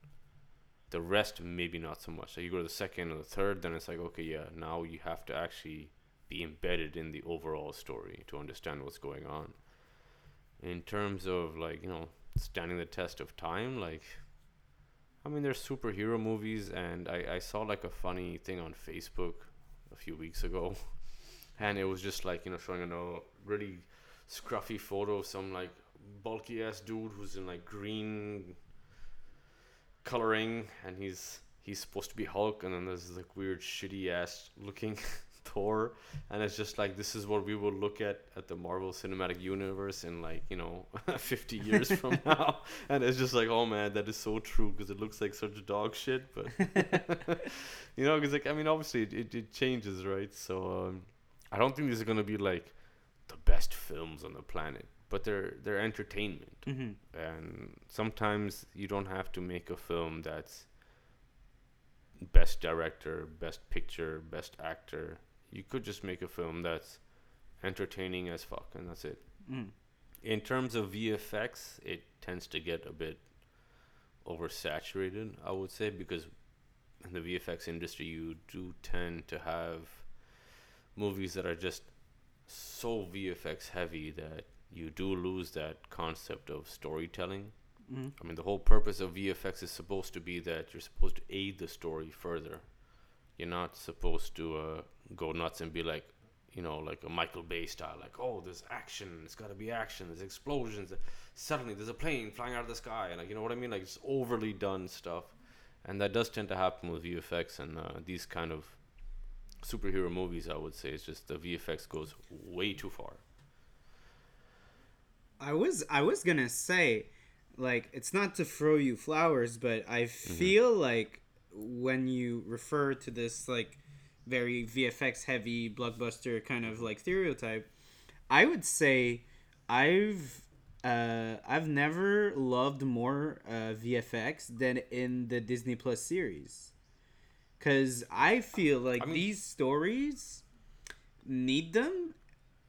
the rest maybe not so much. So you go to the second or the third, then it's like okay, yeah, now you have to actually be embedded in the overall story to understand what's going on. In terms of like you know standing the test of time, like I mean, there's superhero movies, and I I saw like a funny thing on Facebook a few weeks ago, <laughs> and it was just like you know showing a really scruffy photo of some like bulky ass dude who's in like green coloring and he's he's supposed to be Hulk and then there's like weird shitty ass looking <laughs> Thor and it's just like this is what we will look at at the Marvel Cinematic Universe in like you know <laughs> 50 years <laughs> from now and it's just like oh man that is so true because it looks like such a dog shit but <laughs> you know because like I mean obviously it, it, it changes right so um, I don't think these are gonna be like the best films on the planet but they're they're entertainment mm-hmm. and sometimes you don't have to make a film that's best director, best picture, best actor. You could just make a film that's entertaining as fuck, and that's it. mm. In terms of VFX, it tends to get a bit oversaturated, I would say, because in the VFX industry, you do tend to have movies that are just so VFX heavy that you do lose that concept of storytelling. Mm. I mean, the whole purpose of VFX is supposed to be that you're supposed to aid the story further. You're not supposed to uh, go nuts and be like, you know, like a Michael Bay style, like, oh, there's action, it's got to be action, there's explosions, suddenly there's a plane flying out of the sky, and like, you know what I mean? Like, it's overly done stuff, and that does tend to happen with VFX and uh, these kind of superhero movies. I would say it's just the VFX goes way too far. I was I was gonna say, like, it's not to throw you flowers, but I feel like when you refer to this like very VFX heavy blockbuster kind of like stereotype, I would say I've uh, I've never loved more uh, VFX than in the Disney Plus series, because I feel like I mean- these stories need them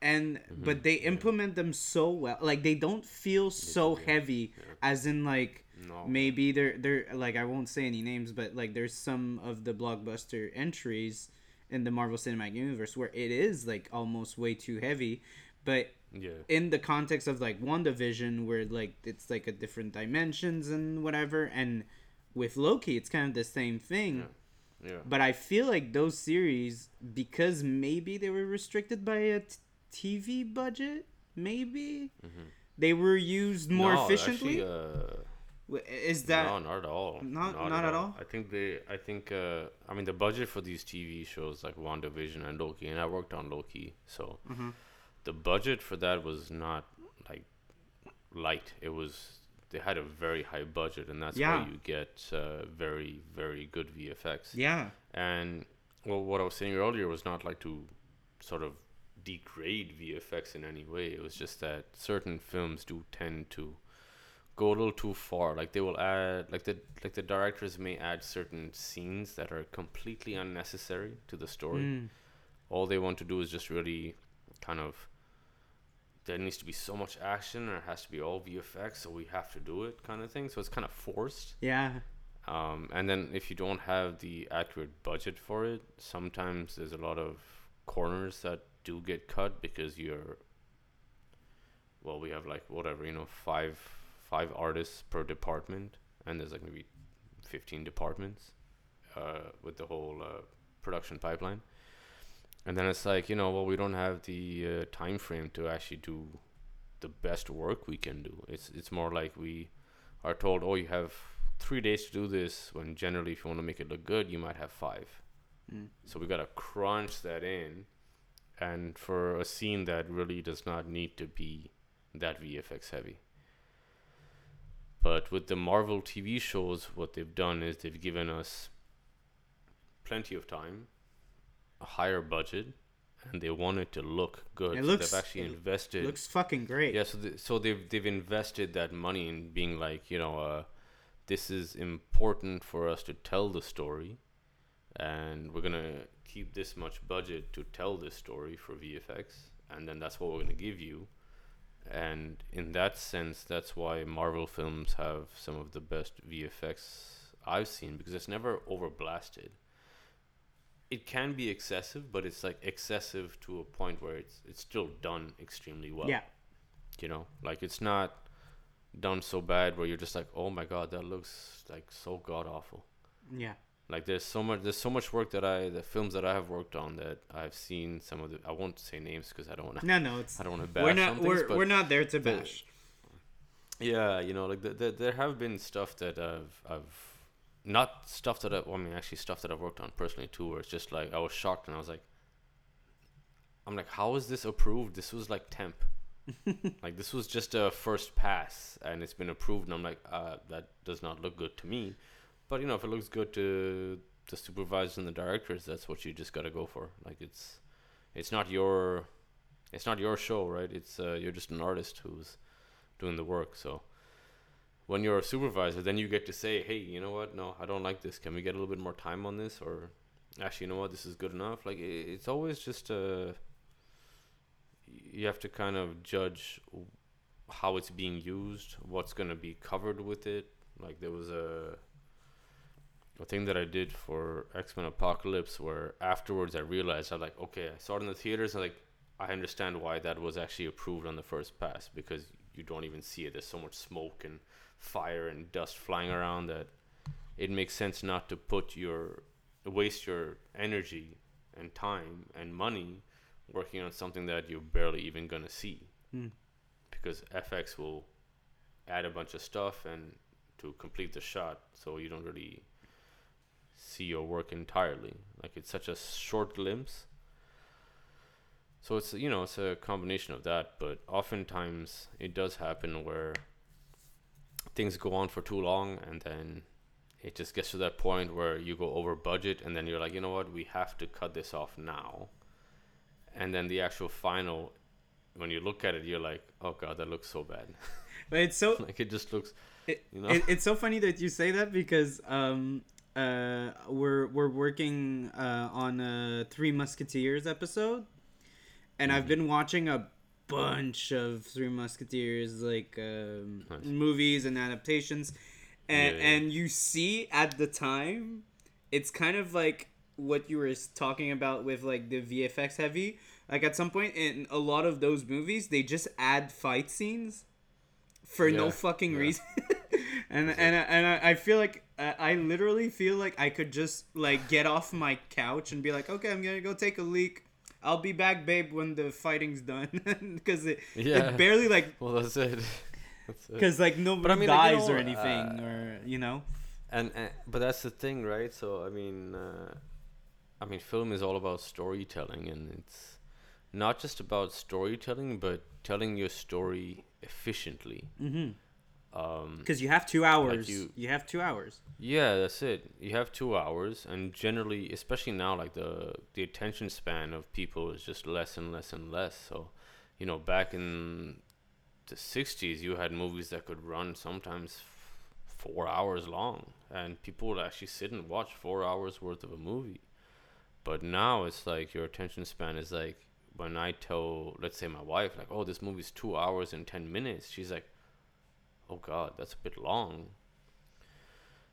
and but they implement them so well like they don't feel so yeah, heavy yeah. as in like No. maybe they're they're like i won't say any names but like there's some of the blockbuster entries in the marvel cinematic universe where it is like almost way too heavy but Yeah. in the context of like WandaVision where like it's like a different dimensions and whatever and with Loki it's kind of the same thing Yeah. Yeah. but I feel like those series because maybe they were restricted by a t- TV budget maybe they were used more No, efficiently Actually, uh, is that no, not at all. Not- not at all? I think they. I think. Uh, I mean, the budget for these TV shows like WandaVision and Loki, and I worked on Loki, so Mm-hmm. the budget for that was not like light. It was. They had a very high budget, and that's Yeah. why you get uh, very, very good VFX. yeah And well, what I was saying earlier was not like to sort of degrade VFX in any way. It was just that certain films do tend to go a little too far. Like they will add, like the like the directors may add certain scenes that are completely unnecessary to the story. Mm. All they want to do is just really kind of. There needs to be so much action, or it has to be all VFX, so we have to do it, kind of thing. So it's kind of forced. yeah Um, and then if you don't have the accurate budget for it, sometimes there's a lot of corners that do get cut because you're. Well, we have like whatever you know, five five artists per department, and there's like maybe fifteen departments, uh, with the whole uh, production pipeline. And then it's like you know, well, we don't have the uh, time frame to actually do the best work we can do. It's it's more like we are told, oh, you have three days to do this. When generally, if you want to make it look good, you might have five. Mm. So we gotta crunch that in, and for a scene that really does not need to be that VFX heavy. But with the Marvel TV shows, what they've done is they've given us plenty of time, a higher budget, and they want it to look good. It so looks- they've actually invested looks fucking great Yeah, so th- so they've they've invested that money in being like you know, uh, this is important for us to tell the story, and we're gonna keep this much budget to tell this story for VFX, and then that's what we're gonna give you, and in that sense, that's why Marvel films have some of the best VFX I've seen because it's never overblasted. It can be excessive, but it's like excessive to a point where it's it's still done extremely well. Yeah. You know? Like it's not done so bad where you're just like oh my god that looks like so god awful yeah like there's so much there's so much work that i the films that i have worked on that i've seen some of the i won't say names because i don't want to no no it's i don't want to bash we're not we're, we're not there to bash. Yeah you know like the, the, there have been stuff that i've i've not stuff that I, well, I mean actually stuff that i've worked on personally too where it's just like i was shocked and i was like i'm like how is this approved? This was like temp. <laughs> Like this was just a first pass and it's been approved and i'm like uh, that does not look good to me but you know if it looks good to the supervisors and the directors that's what you just got to go for. Like it's it's not your it's not your show right? It's uh, you're just an artist who's doing the work. So when you're a supervisor then you get to say hey you know what? No i don't like this. Can we get a little bit more time on this? Or actually you know what? This is good enough. Like it, it's always just uh you have to kind of judge how it's being used, what's going to be covered with it. Like there was a a thing that I did for X Men Apocalypse where afterwards I realized I like okay I saw it in the theaters and like I understand why that was actually approved on the first pass because you don't even see it. There's so much smoke and fire and dust flying around that it makes sense not to put your waste your energy and time and money working on something that you're barely even gonna see Hmm. because FX will add a bunch of stuff and to complete the shot so you don't really see your work entirely. Like it's such a short glimpse. So it's you know it's a combination of that but oftentimes it does happen where things go on for too long and then it just gets to that point where you go over budget and then you're like you know what? We have to cut this off now. And then the actual final when you look at it you're like oh god that looks so bad. But it's so <laughs> like it just looks it, you know? it, it's so funny that you say that because um uh we're we're working uh on a Three Musketeers episode, and I've been watching a bunch of Three Musketeers like um, Nice. movies and adaptations, and Yeah, yeah. and you see at the time, it's kind of like what you were talking about with like the VFX heavy. Like at some point in a lot of those movies, they just add fight scenes for no fucking yeah. reason. <laughs> and and I- and I, I feel like I, I literally feel like I could just like get off my couch and be like, okay, I'm gonna go take a leak. I'll be back, babe, when the fighting's done, <laughs> because it, Yeah. it barely like <laughs> Well, that's it. <laughs> That's it. because like nobody I mean, like, you dies know, or anything uh, or you know. and, and but that's the thing, right? So I mean, uh, I mean, film is all about storytelling, and it's not just about storytelling, but telling your story efficiently. Mm-hmm. Um, Because you have two hours. you, you- have two hours. yeah, that's it. You have two hours, and generally, especially now, like the the attention span of people is just less and less and less. So, you know, back in the '60s, you had movies that could run sometimes f- four hours long, and people would actually sit and watch four hours worth of a movie. But now it's like your attention span is like when I tell, let's say, my wife, like, "Oh, this movie's two hours and ten minutes," she's like, "Oh God, that's a bit long."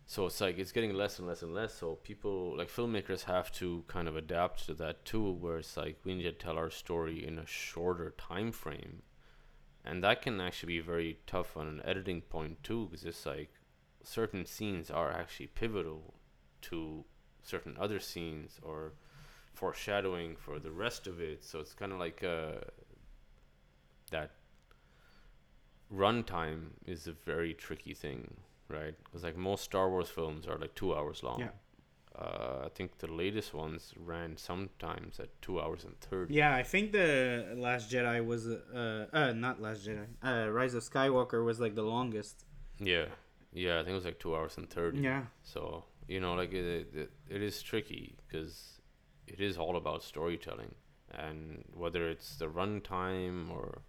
So it's like it's getting less and less and less. So people like filmmakers have to kind of adapt to that too, where it's like we need to tell our story in a shorter time frame, and that can actually be very tough on an editing point too, because it's like certain scenes are actually pivotal to certain other scenes or foreshadowing for the rest of it. So it's kind of like uh, that runtime is a very tricky thing, right? Because like most Star Wars films are like two hours long. Yeah. Uh, I think the latest ones ran sometimes at two hours and thirty. Yeah, I think the Last Jedi was uh uh not Last Jedi. Uh, Rise of Skywalker was like the longest. Yeah, yeah. I think it was like two hours and thirty. Yeah. So you know, like it, it, it is tricky because it is all about storytelling, and whether it's the runtime or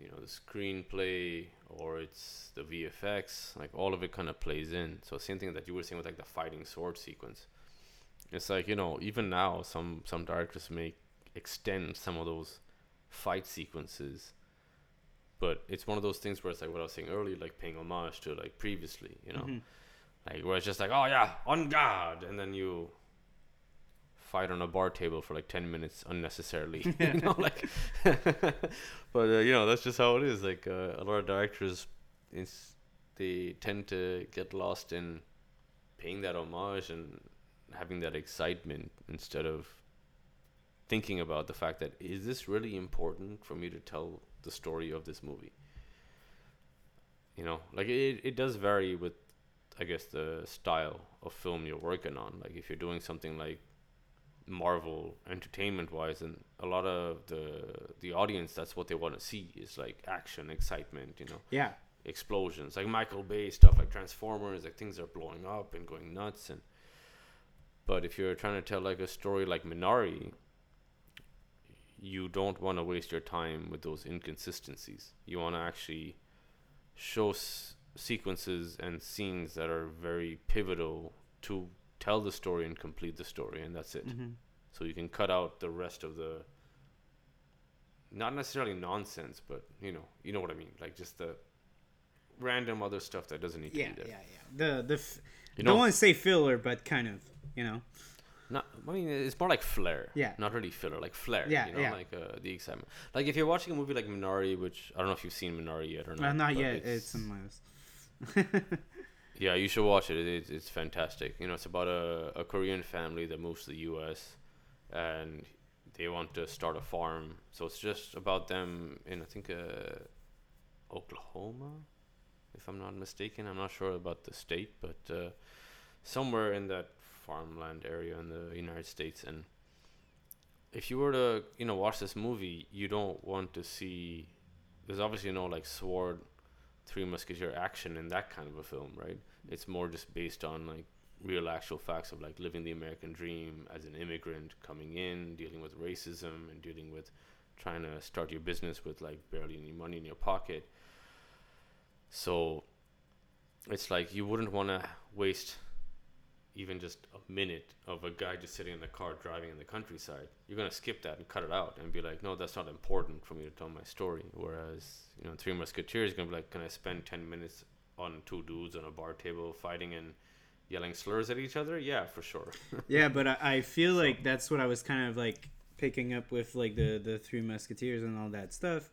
you know the screenplay or it's the VFX, like all of it kind of plays in. So same thing that you were saying with like the fighting sword sequence. It's like you know even now some some directors may extend some of those fight sequences. But it's one of those things where it's like what I was saying earlier, like paying homage to like previously, you know, Mhm. like where it's just like, oh yeah, on guard, and then you fight on a bar table for like ten minutes unnecessarily, <laughs> <laughs> you know, like. <laughs> but uh, you know that's just how it is. Like uh, a lot of directors, they tend to get lost in paying that homage and having that excitement instead of thinking about the fact that is this really important for me to tell the story of this movie you know like it, it does vary with i guess the style of film you're working on like if you're doing something like marvel entertainment wise and a lot of the the audience that's what they want to see is like action excitement you know Yeah. explosions like michael bay stuff like transformers like things are blowing up and going nuts and but if you're trying to tell like a story like minari you don't want to waste your time with those inconsistencies you want to actually show s- sequences and scenes that are very pivotal to tell the story and complete the story and that's it Mhm. so you can cut out the rest of the not necessarily nonsense but you know you know what i mean like just the random other stuff that doesn't need Yeah, to be there. yeah, yeah. The the f- you don't want to say filler, but kind of, you know. not i mean it's more like flair Yeah. not really filler like flair Yeah, you know yeah. like uh, the excitement like if you're watching a movie like minari which i don't know if you've seen minari yet or not Uh, not yet. It's, in my list. <laughs> Yeah, you should watch it. it it's, it's fantastic. You know, it's about a, a Korean family that moves to the U.S. and they want to start a farm. So it's just about them in I think uh, Oklahoma, if I'm not mistaken. I'm not sure about the state, but uh, somewhere in that farmland area in the United States. And if you were to you know watch this movie, you don't want to see. There's obviously no like sword Three Musketeer action in that kind of a film, right? It's more just based on like real actual facts of like living the American dream as an immigrant coming in, dealing with racism and dealing with trying to start your business with like barely any money in your pocket. So it's like you wouldn't want to waste even just a minute of a guy just sitting in the car driving in the countryside, you're gonna skip that and cut it out and be like, no, that's not important for me to tell my story. Whereas, you know, Three Musketeers is gonna be like, can I spend ten minutes on two dudes on a bar table fighting and yelling slurs at each other? Yeah, for sure. <laughs> yeah, but I, I feel like that's what I was kind of like picking up with like the the Three Musketeers and all that stuff.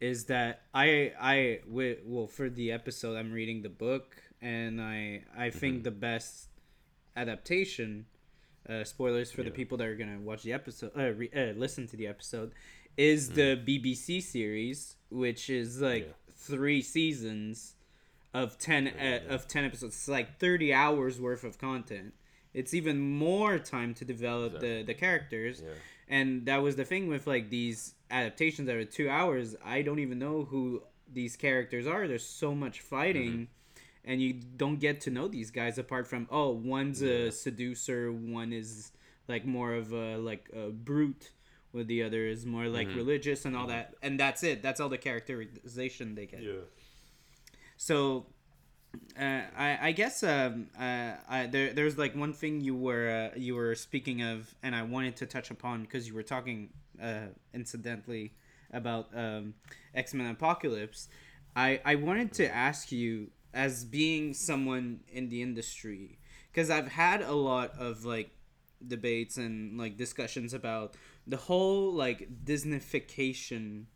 Is that I I well for the episode I'm reading the book and I I think Mm-hmm. the best adaptation uh, spoilers for the people that are gonna watch the episode uh, re, uh listen to the episode is the BBC series which is like Mm-hmm. Yeah. three seasons of 10 uh, of 10 episodes it's like 30 hours worth of content it's even more time to develop the Exactly. the characters yeah. and that was the thing with like these adaptations that are two hours i don't even know who these characters are there's so much fighting Mm-hmm. and you don't get to know these guys apart from oh one's Yeah. a seducer one is like more of a like a brute where the other is more like Mhm. religious and all that and that's it that's all the characterization they get Yeah. So uh, I, I guess um, uh, I, there, there's like one thing you were uh, you were speaking of and I wanted to touch upon because you were talking uh, incidentally about um, X-Men Apocalypse. I, I wanted to ask you as being someone in the industry because I've had a lot of like debates and like discussions about the whole like Disneyfication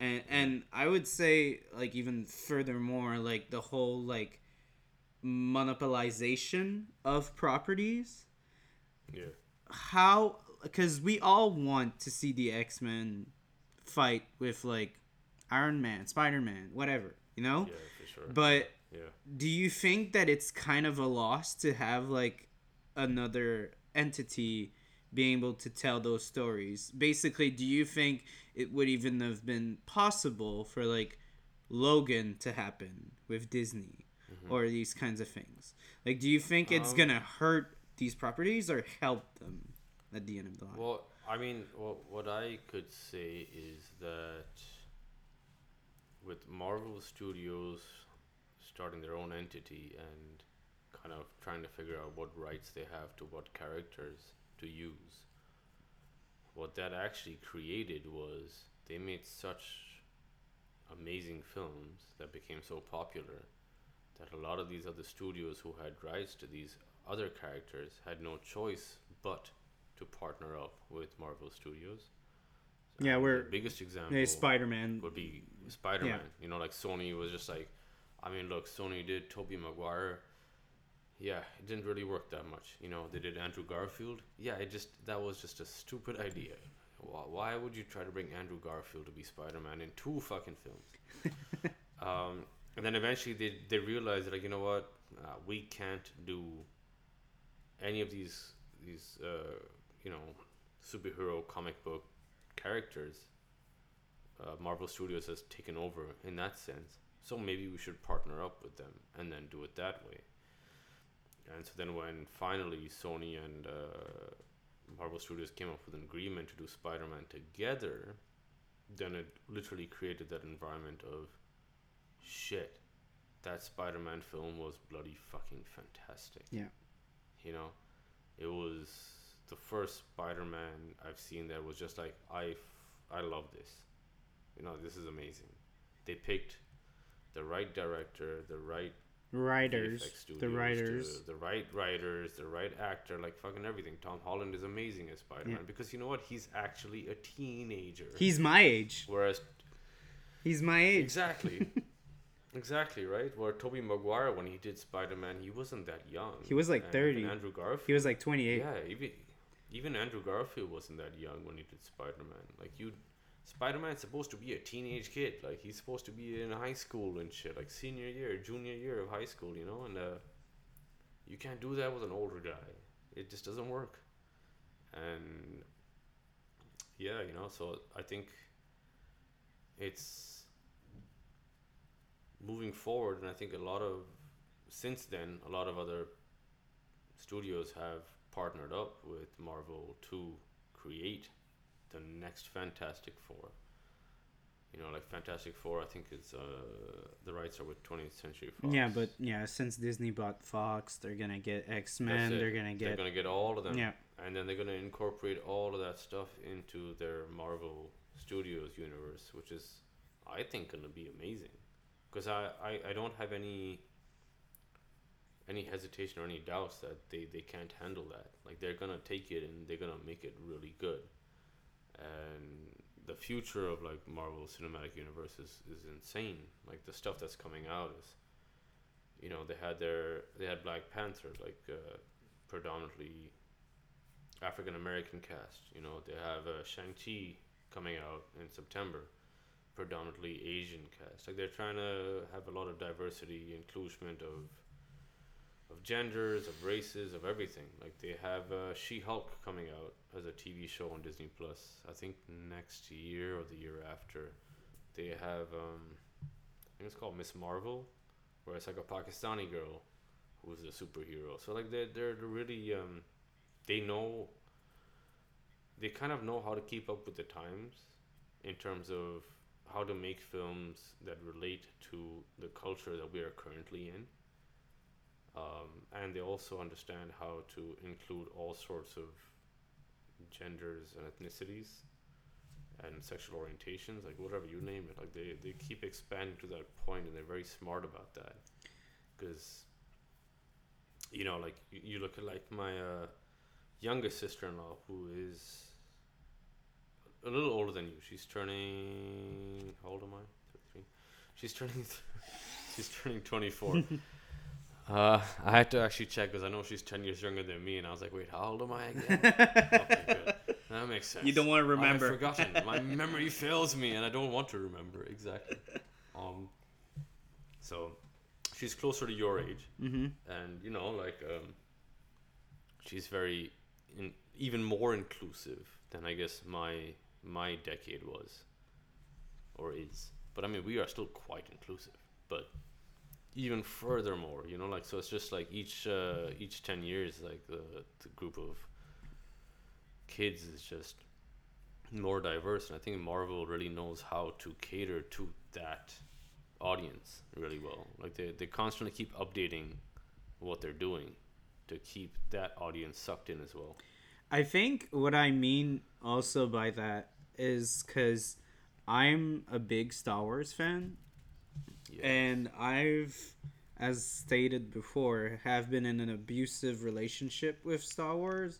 and and I would say like even furthermore like the whole like monopolization of properties Yeah. how because we all want to see the x-men fight with like iron man spider-man whatever you know Yeah, for sure. but yeah. do you think that it's kind of a loss to have like another entity being able to tell those stories basically do you think it would even have been possible for like logan to happen with disney or these kinds of things. Like do you think it's Um, gonna hurt these properties or help them at the end of the line? Well, I mean, what what I could say is that with Marvel Studios starting their own entity and kind of trying to figure out what rights they have to what characters to use, what that actually created was they made such amazing films that became so popular that a lot of these other studios who had rights to these other characters had no choice but to partner up with Marvel Studios. Yeah, we're- the biggest example Hey, spider-man would be Spider Man. You know, like Sony was just like, I mean, look, Sony did Tobey Maguire. Yeah, it didn't really work that much. You know, they did Andrew Garfield. Yeah, it just that was just a stupid idea. Why, would you try to bring Andrew Garfield to be Spider Man in two fucking films? <laughs> um, and then eventually they they realized like you know what, uh, we can't do any of these these uh, you know superhero comic book characters uh, Marvel Studios has taken over in that sense. So maybe we should partner up with them and then do it that way. And so then when finally Sony and uh, Marvel Studios came up with an agreement to do Spider-Man together, then it literally created that environment of shit. That Spider-Man film was bloody fucking fantastic. Yeah. You know, it was the first Spider-Man I've seen that was just like I, f- I love this. You know, this is amazing. They picked the right director, the right writers the writers the right writers, the right actor, like fucking everything. Tom Holland is amazing as Spider-Man Yeah. because you know what? He's actually a teenager. he's my age whereas he's my age exactly, <laughs> exactly right. Where Tobey Maguire when he did Spider-Man, he wasn't that young. He was like And 30. Andrew Garfield. he was like 28 Yeah, even even Andrew Garfield wasn't that young when he did Spider Man. Like you, Spider Man's supposed to be a teenage kid. Like he's supposed to be in high school and shit, like senior year, junior year of high school, you know. And uh, you can't do that with an older guy. It just doesn't work. And yeah, you know. So I think it's moving forward, and I think a lot of since then, a lot of other studios have partnered up with Marvel to create the next Fantastic Four. You know, like Fantastic Four. I think it's uh, the rights are with 20th Century Fox. Yeah, but yeah, since Disney bought Fox, they're gonna get X Men. They're gonna get. they're gonna get all of them. yeah. and then they're going to incorporate all of that stuff into their Marvel Studios universe, which is, I think, going to be amazing. Because I, I, I don't have any any hesitation or any doubts that they, they can't handle that. Like they're gonna take it and they're gonna make it really good. And the future of like Marvel Cinematic Universe is, is insane. Like the stuff that's coming out is, you know, they had their they had Black Panther like uh, predominantly African American cast. You know, they have uh, Shang Chi coming out in September, predominantly Asian cast. Like they're trying to have a lot of diversity, inclusion of of genders, of races, of everything. Like they have uh, She Hulk coming out as a TV show on Disney Plus. I think next year or the year after. They have um, I think it's called Miss Marvel, where it's like a Pakistani girl who's a superhero. So like they're they're really um, they know they kind of know how to keep up with the times in terms of how to make films that relate to the culture that we are currently in um, and they also understand how to include all sorts of genders and ethnicities and sexual orientations like whatever you name it. Like they, they keep expanding to that point and they're very smart about that. Because you know like you, you look at like my uh, youngest sister-in-law who is a little older than you. She's turning how old am i? 33 she's turning <laughs> she's turning 24 <laughs> uh, I had to actually check because I know she's 10 years younger than me, and I was like, wait, how old am I again? okay. That makes sense. You don't want to remember. I have remember. forgotten. My memory fails me, and I don't want to remember exactly. Um, so she's closer to your age, mm-hmm. and you know, like, um, she's very, in, even more inclusive than I guess my my decade was, or is. But I mean, we are still quite inclusive, but even furthermore, you know, like so it's just like each uh, each ten years, like the the group of kids is just more diverse, and I think Marvel really knows how to cater to that audience really well. Like they they constantly keep updating what they're doing to keep that audience sucked in as well. I think what I mean also by that is because I'm a big Star Wars fan, Yeah. and I've, as stated before, have been in an abusive relationship with Star Wars,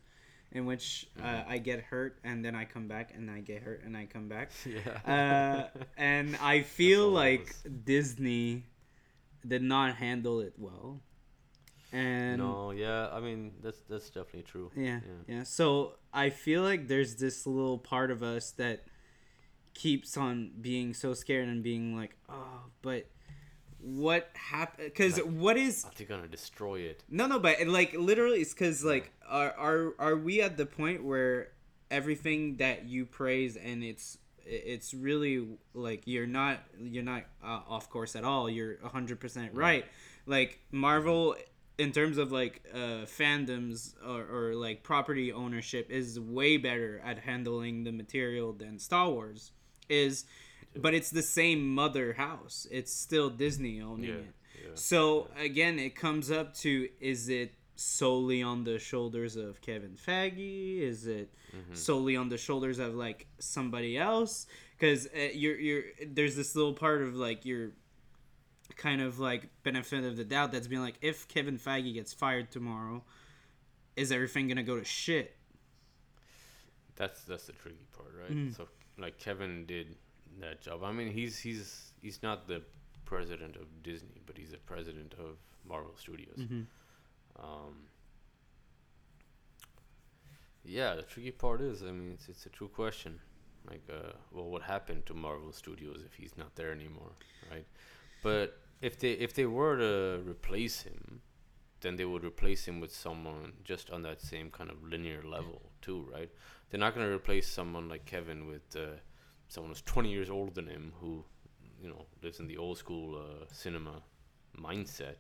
in which uh, I get hurt and then I come back and I get hurt and I come back. <laughs> yeah. Uh, and I feel like. Disney did not handle it well. And no, yeah, I mean that's that's definitely true. yeah, Yeah. yeah. So I feel like there's this little part of us that keeps on being so scared and being like, oh, but what happened? Because what is they're gonna destroy it? no, no, but like literally, it's because like are are are we at the point where everything that you praise and it's it's really like you're not you're not uh, off course at all. You're hundred percent right. Like Marvel, in terms of like uh, fandoms or, or like property ownership, is way better at handling the material than Star Wars is. But it's the same mother house. It's still Disney owning Yeah, it. yeah. So again, it comes up to is it solely on the shoulders of Kevin Feige? Is it Mm-hmm. solely on the shoulders of like somebody else? Because uh, you're you're there's this little part of like your kind of like benefit of the doubt that's being like if Kevin Feige gets fired tomorrow, is everything gonna go to shit? That's that's the tricky part, right? Mm. So like Kevin did that job. I mean, he's he's he's not the president of Disney, but he's the president of Marvel Studios. Mm-hmm. Um, yeah, the tricky part is, I mean, it's, it's a true question. Like, uh, well, what happened to Marvel Studios if he's not there anymore, right? But if they if they were to replace him, then they would replace him with someone just on that same kind of linear level too, right? They're not going to replace someone like Kevin with uh, someone who's 20 years older than him who, you know, lives in the old school uh, cinema mindset.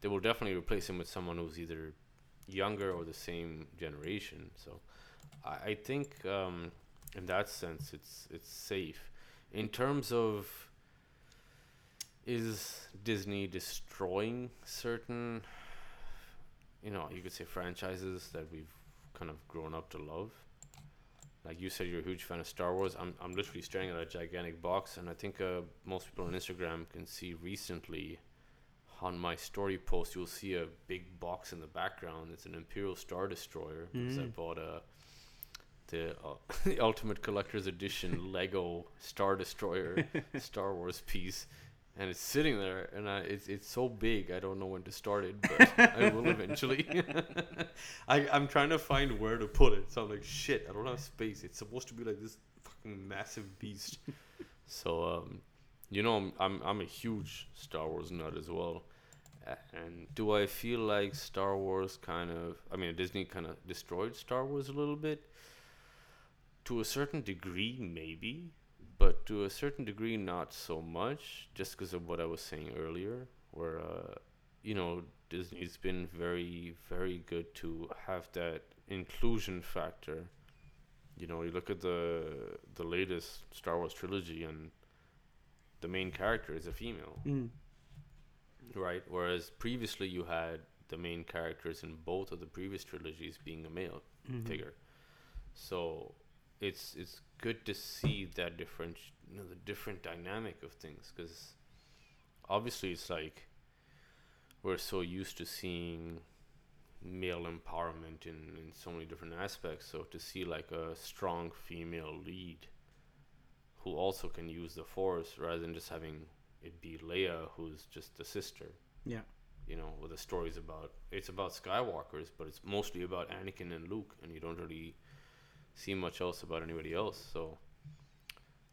They will definitely replace him with someone who's either younger or the same generation. So I, I think um, in that sense it's it's safe. in terms of is Disney destroying certain, you know, you could say franchises that we've kind of grown up to love? Like you said, you're a huge fan of Star Wars. I'm, I'm literally staring at a gigantic box, and I think uh, most people on Instagram can see recently on my story post, you'll see a big box in the background. It's an Imperial Star Destroyer because I Mm. bought a the, uh, <laughs> the Ultimate Collector's Edition Lego Star Destroyer <laughs> Star Wars piece, and it's sitting there, and I, it's it's so big. I don't know when to start it, but I will <laughs> eventually. <laughs> I I'm trying to find where to put it, so I'm like, shit, I don't have space. It's supposed to be like this fucking massive beast. so um, you know, I'm I'm, I'm a huge Star Wars nut as well. And do I feel like Star Wars kind of, I mean, Disney kind of destroyed Star Wars a little bit? To a certain degree, maybe, but to a certain degree, not so much, just because of what I was saying earlier, where, uh, you know, Disney's been very, very good to have that inclusion factor. You know, you look at the the latest Star Wars trilogy, and the main character is a female Mm. right? Whereas previously you had the main characters in both of the previous trilogies being a male Mhm. figure. So it's it's good to see that different, you know, the different dynamic of things because obviously it's like we're so used to seeing male empowerment in, in so many different aspects. So to see like a strong female lead who also can use the force rather than just having it be Leia who's just the sister. Yeah. You know, with the stories about it's about Skywalkers, but it's mostly about Anakin and Luke, and you don't really see much else about anybody else. So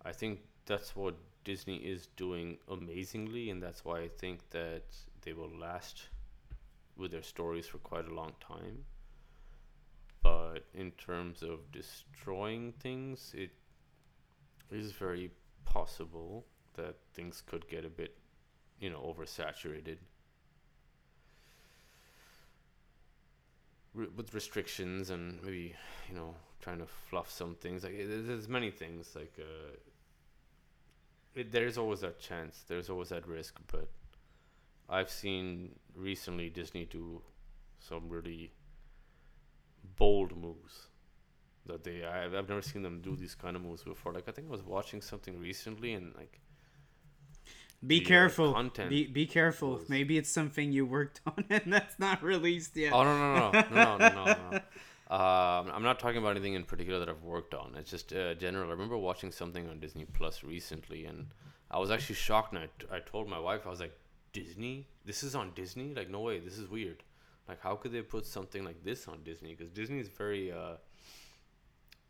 I think that's what Disney is doing amazingly, and that's why I think that they will last with their stories for quite a long time. But in terms of destroying things, it is very possible that things could get a bit, you know, oversaturated. Re- with restrictions and maybe, you know, trying to fluff some things. Like, it- there's many things. Like, uh, it, there's always that chance. There's always that risk. But I've seen recently Disney do some really bold moves that they I've, I've never seen them do these kind of moves before like i think i was watching something recently and like Be the, uh, careful. content Be be careful. was- Maybe it's something you worked <laughs> on and that's not released yet. oh no no no no. No no no. <laughs> Um, i'm not talking about anything in particular that i've worked on. It's just uh, general. I remember watching something on disney plus recently and i was actually shocked and I, I told my wife i was like disney? This is on disney? Like no way. This is weird. Like how could they put something like this on disney? Because disney is very uh,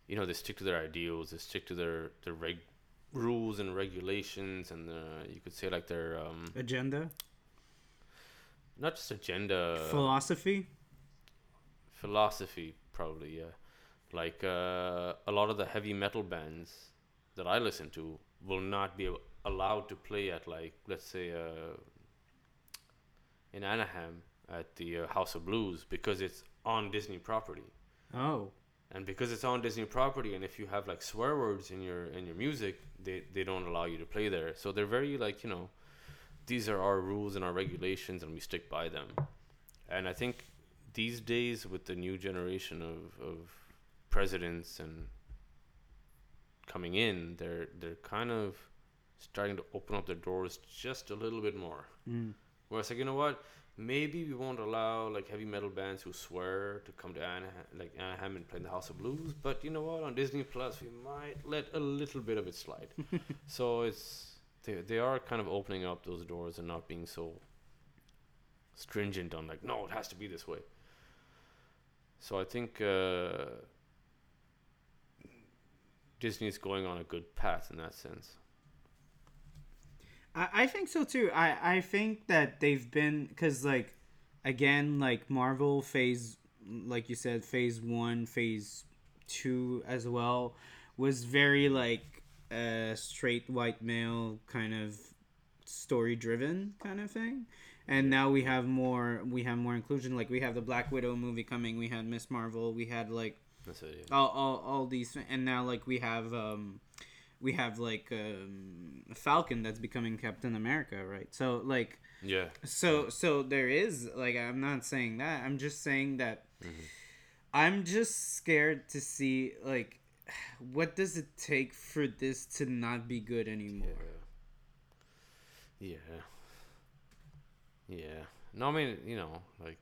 you know they stick to their ideals. They stick to their their reg rules and regulations and the, you could say like their um Agenda, not just agenda philosophy. philosophy probably yeah like uh, a lot of the heavy metal bands that i listen to will not be allowed to play at like let's say uh, in anaheim at the uh, house of blues because it's on disney property Oh. And because it's on Disney property, and if you have like swear words in your in your music, they they don't allow you to play there. So they're very like you know, these are our rules and our regulations, and we stick by them. And I think these days with the new generation of of presidents and coming in, they're they're kind of starting to open up their doors just a little bit more. Mm. Where it's like, you know what? Maybe we won't allow like heavy metal bands who swear to come to Anaheim, like Anaheim and play in the House of Blues. But you know what? On Disney Plus, we might let a little bit of it slide. <laughs> so it's they they are kind of opening up those doors and not being so stringent on like no, it has to be this way. So I think uh, Disney's going on a good path in that sense. I, I think so too. I, I think that they've been because like again like Marvel phase like you said phase one phase two as well was very like a straight white male kind of story driven kind of thing. And now we have more we have more inclusion. Like we have the black widow movie coming. We had miss marvel. We had like all, all, all these and now like we have um we have like um, Falcon that's becoming Captain America, right? So like Yeah. so so there is like I'm not saying that. I'm just saying that Mm-hmm. I'm just scared to see like what does it take for this to not be good anymore. Yeah. Yeah. Yeah. No, I mean, you know, like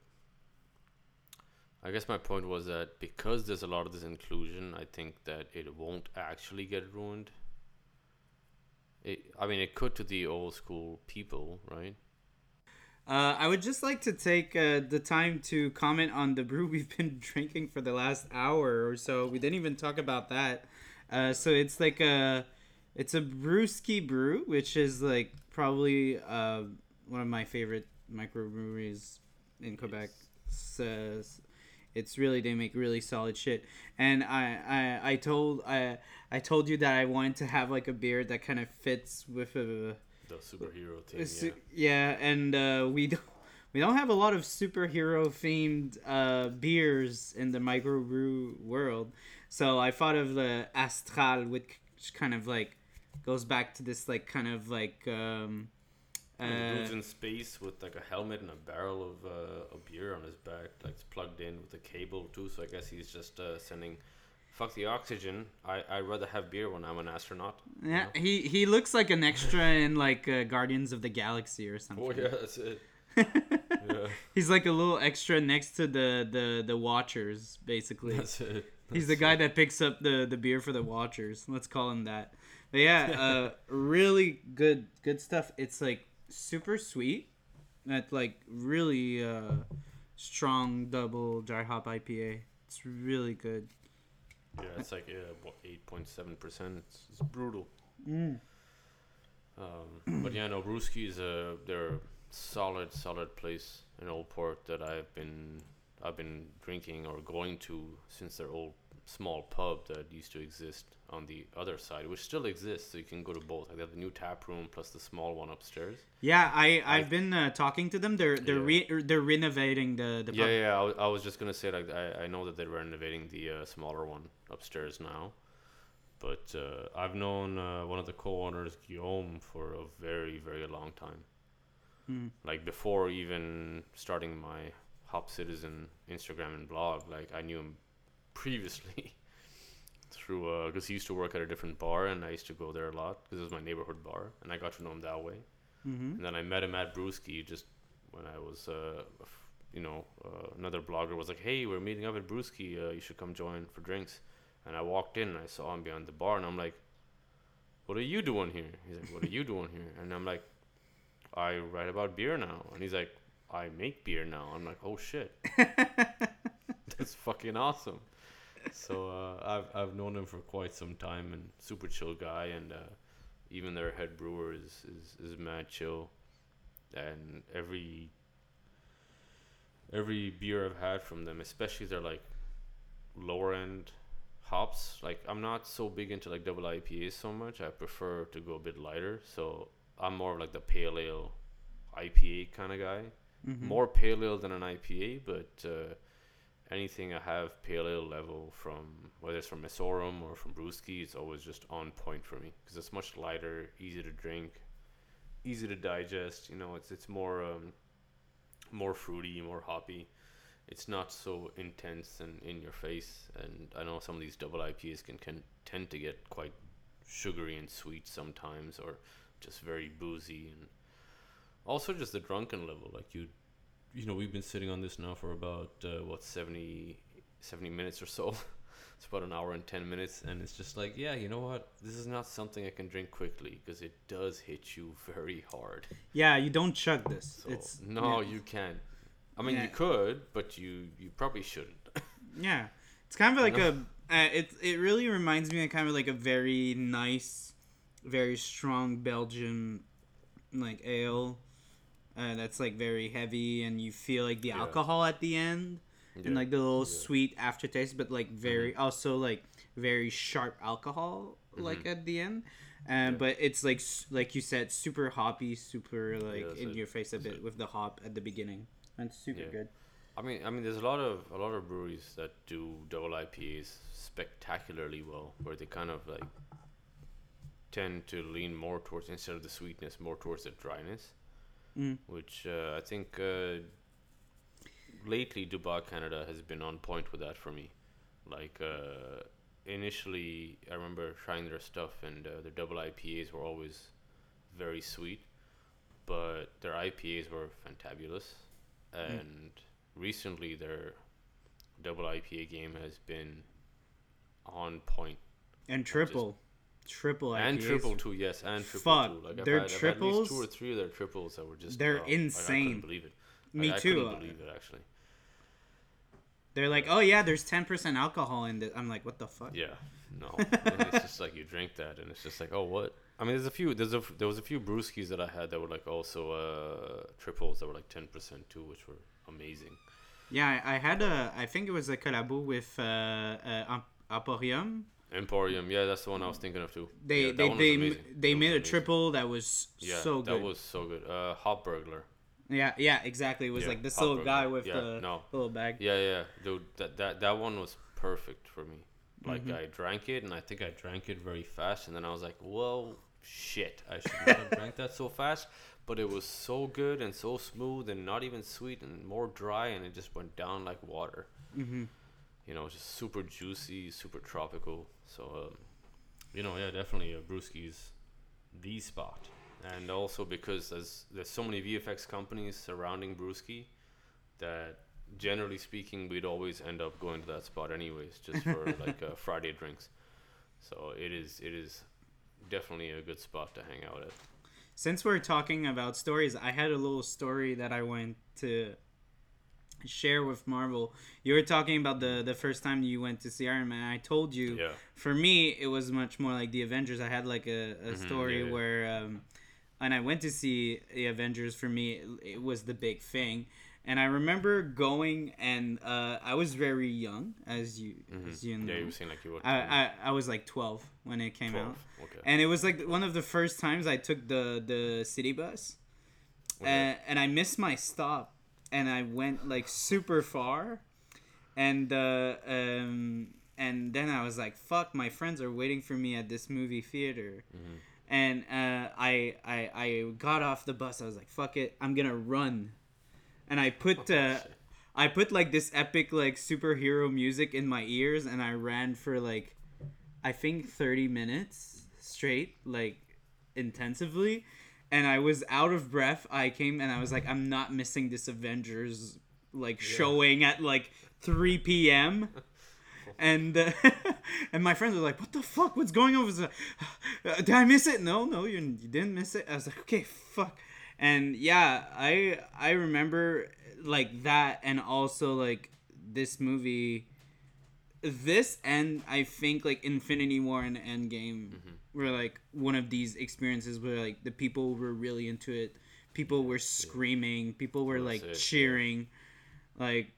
I guess my point was that because there's a lot of this inclusion, I think that it won't actually get ruined. It, I mean, it could to the old school people, right? Uh, I would just like to take uh, the time to comment on the brew <laughs> we've been drinking for the last hour or so. We didn't even talk about that. Uh, so it's like a, it's a brewski brew, which is like probably uh, one of my favorite microbreweries in Quebec. So it's really they make really solid shit. And I I, I told I I told you that I wanted to have like a beard that kind of fits with a The superhero thing. Yeah. yeah, and uh, we don't we don't have a lot of superhero themed uh, beers in the microbrew world. So I thought of the Astral, which kind of like goes back to this like kind of like um, Uh, dude's in space with like a helmet and a barrel of uh, a beer on his back, like it's plugged in with a cable too. So I guess he's just uh, sending, "Fuck the oxygen. I I rather have beer when I'm an astronaut." you yeah, know? he he looks like an extra in like uh, Guardians of the Galaxy or something. Oh yeah, that's it. <laughs> Yeah, He's like a little extra next to the the the Watchers, basically. that's it. He's the guy that picks up the the beer for the watchers. Let's call him that. But yeah, uh, <laughs> really good good stuff. It's like super sweet. That like really uh, strong double dry hop IPA. It's really good. Yeah, it's like eight point seven percent. It's brutal. Mm. Um, but yeah, no, Brewski is a they're a solid, solid place in Old Port that I've been I've been drinking or going to since their old small pub that used to exist on the other side, which still exists. So you can go to both. Like they have the new tap room plus the small one upstairs. Yeah, I I've been uh, talking to them. They're they're Yeah. re- they're renovating the the Yeah, pub. yeah. I, wa- I was just gonna say like I, I know that they're renovating the uh, smaller one upstairs now, but uh, I've known uh, one of the co-owners Guillaume for a very very long time. Hmm. Like before even starting my Hop Citizen Instagram and blog, like I knew him previously <laughs> through because he used to work at a different bar and I used to go there a lot because it was my neighborhood bar and I got to know him that way. Mm-hmm. And then I met him at Brewski just when I was, uh, you know, uh, another blogger was like, "Hey, we're meeting up at Brewski. Uh, you should come join for drinks." And I walked in and I saw him behind the bar, and I'm like, "What are you doing here?" He's like, "What are you <laughs> doing here?" And I'm like, "I write about beer now." And he's like, "I make beer now." I'm like, "Oh shit, <laughs> that's fucking awesome." So uh, I've I've known him for quite some time and super chill guy and. Uh, even their head brewer is, is, is mad chill and every every beer I've had from them, especially their like lower end hops, like I'm not so big into like double IPAs so much. I prefer to go a bit lighter. So I'm more of like the pale ale IPA kind of guy. Mhm. More pale ale than an IPA, but uh, anything I have pale ale level from whether it's from Messorem or from Brewski, it's always just on point for me because it's much lighter, easy to drink, easy to digest. You know, it's it's more um, more fruity, more hoppy. It's not so intense and in your face. And I know some of these double IPAs can, can tend to get quite sugary and sweet sometimes, or just very boozy and also just the drunken level. Like you, you know, we've been sitting on this now for about uh, what 70, 70 minutes or so. <laughs> it's about an hour and ten minutes, and it's just like, yeah, you know what? This is not something I can drink quickly because it does hit you very hard. Yeah, you don't chug this. So it's no, yeah. you can't. I mean, Yeah. you could, but you you probably shouldn't. <laughs> Yeah, it's kind of like a. Uh, it it really reminds me of kind of like a very nice, very strong Belgian, like ale, uh, that's like very heavy, and you feel like the Yeah. alcohol at the end, and like the little yeah. Mm-hmm. sweet aftertaste, but like very also like very sharp alcohol like at the end. Um, Yeah. but it's like like you said, super hoppy, super like in it. your face a That's bit it. with the hop at the beginning. And it's super Yeah. good. I mean, I mean, there's a lot of a lot of breweries that do double IPAs spectacularly well, where they kind of like tend to lean more towards instead of the sweetness, more towards the dryness, Mm. which uh, I think uh, lately Du Bas-Canada has been on point with that for me. Like uh, initially, I remember trying their stuff, and uh, their double IPAs were always very sweet, but their IPAs were fantabulous, and recently their double IPA game has been on point And triple, triple and IPAs. triple too, yes, and triple Fuck, too. Like their I've had, I've had at least two or three of their triples that were just They're oh, like, I insane. couldn't believe it. Me Like, I too. couldn't believe it actually. They're like, oh yeah, there's ten percent alcohol in this. I'm like, what the fuck? Yeah, no, it's just like you drink that, and it's just like, oh, what? I mean, there's a few. There's a there was a few brewskis that I had that were like also uh, triples that were like ten percent too, which were amazing. Yeah, I, I had a. I think it was a collabo with uh, uh, Emporium. Emporium, yeah, that's the one I was thinking of too. They yeah, they they, they made a triple that was Yeah, so good. that was so good. Uh, Hop Burglar. yeah, yeah, exactly. It was Yeah, like this little Burglar. guy with Yeah, the no. little bag. Yeah, yeah, dude, that that that one was perfect for me. Like Mhm. I drank it, and I think I drank it very fast, and then I was like, "Whoa, shit! I should not have drank that so fast." But it was so good and so smooth, and not even sweet, and more dry, and it just went down like water. hmm You know, just super juicy, super tropical. So, um, you know, yeah, definitely uh, Brewski's the spot, and also because there's there's so many VFX companies surrounding Brewski that generally speaking we'd always end up going to that spot anyways just for <laughs> like uh, Friday drinks. So it is it is definitely a good spot to hang out at. Since we're talking about stories, I had a little story that I went to share with Marvel. You were talking about the the first time you went to see Iron Man. I told you Yeah. for me it was much more like the Avengers. I had like a, a Mhm, story yeah, where um and I went to see the Avengers for me it, it was the big thing. And I remember going and uh, I was very young as you Mhm. as you know. Yeah, you were saying like you were. I, I I was like 12 when it came out. Okay. And it was like one of the first times I took the the city bus. Okay. And, and I missed my stop and I went like super far and uh, um and then I was like fuck my friends are waiting for me at this movie theater. Mhm. And uh, I, I I got off the bus. I was like, "Fuck it, I'm gonna run," and I put uh. I put like this epic like superhero music in my ears, and I ran for like, I think thirty minutes straight, like intensively, and I was out of breath. I came and I was like, I'm not missing this Avengers like showing at like three p.m. <laughs> And uh, <laughs> and my friends were like, "What the fuck? What's going on?" I was like, "Uh, "Did I miss it?" No, no, you, you didn't miss it. I was like, "Okay, fuck." And yeah, I I remember like that, and also like this movie, this and I think like Infinity War and Endgame were like one of these experiences where like the people were really into it. People were screaming. People were like it, yeah. cheering. Like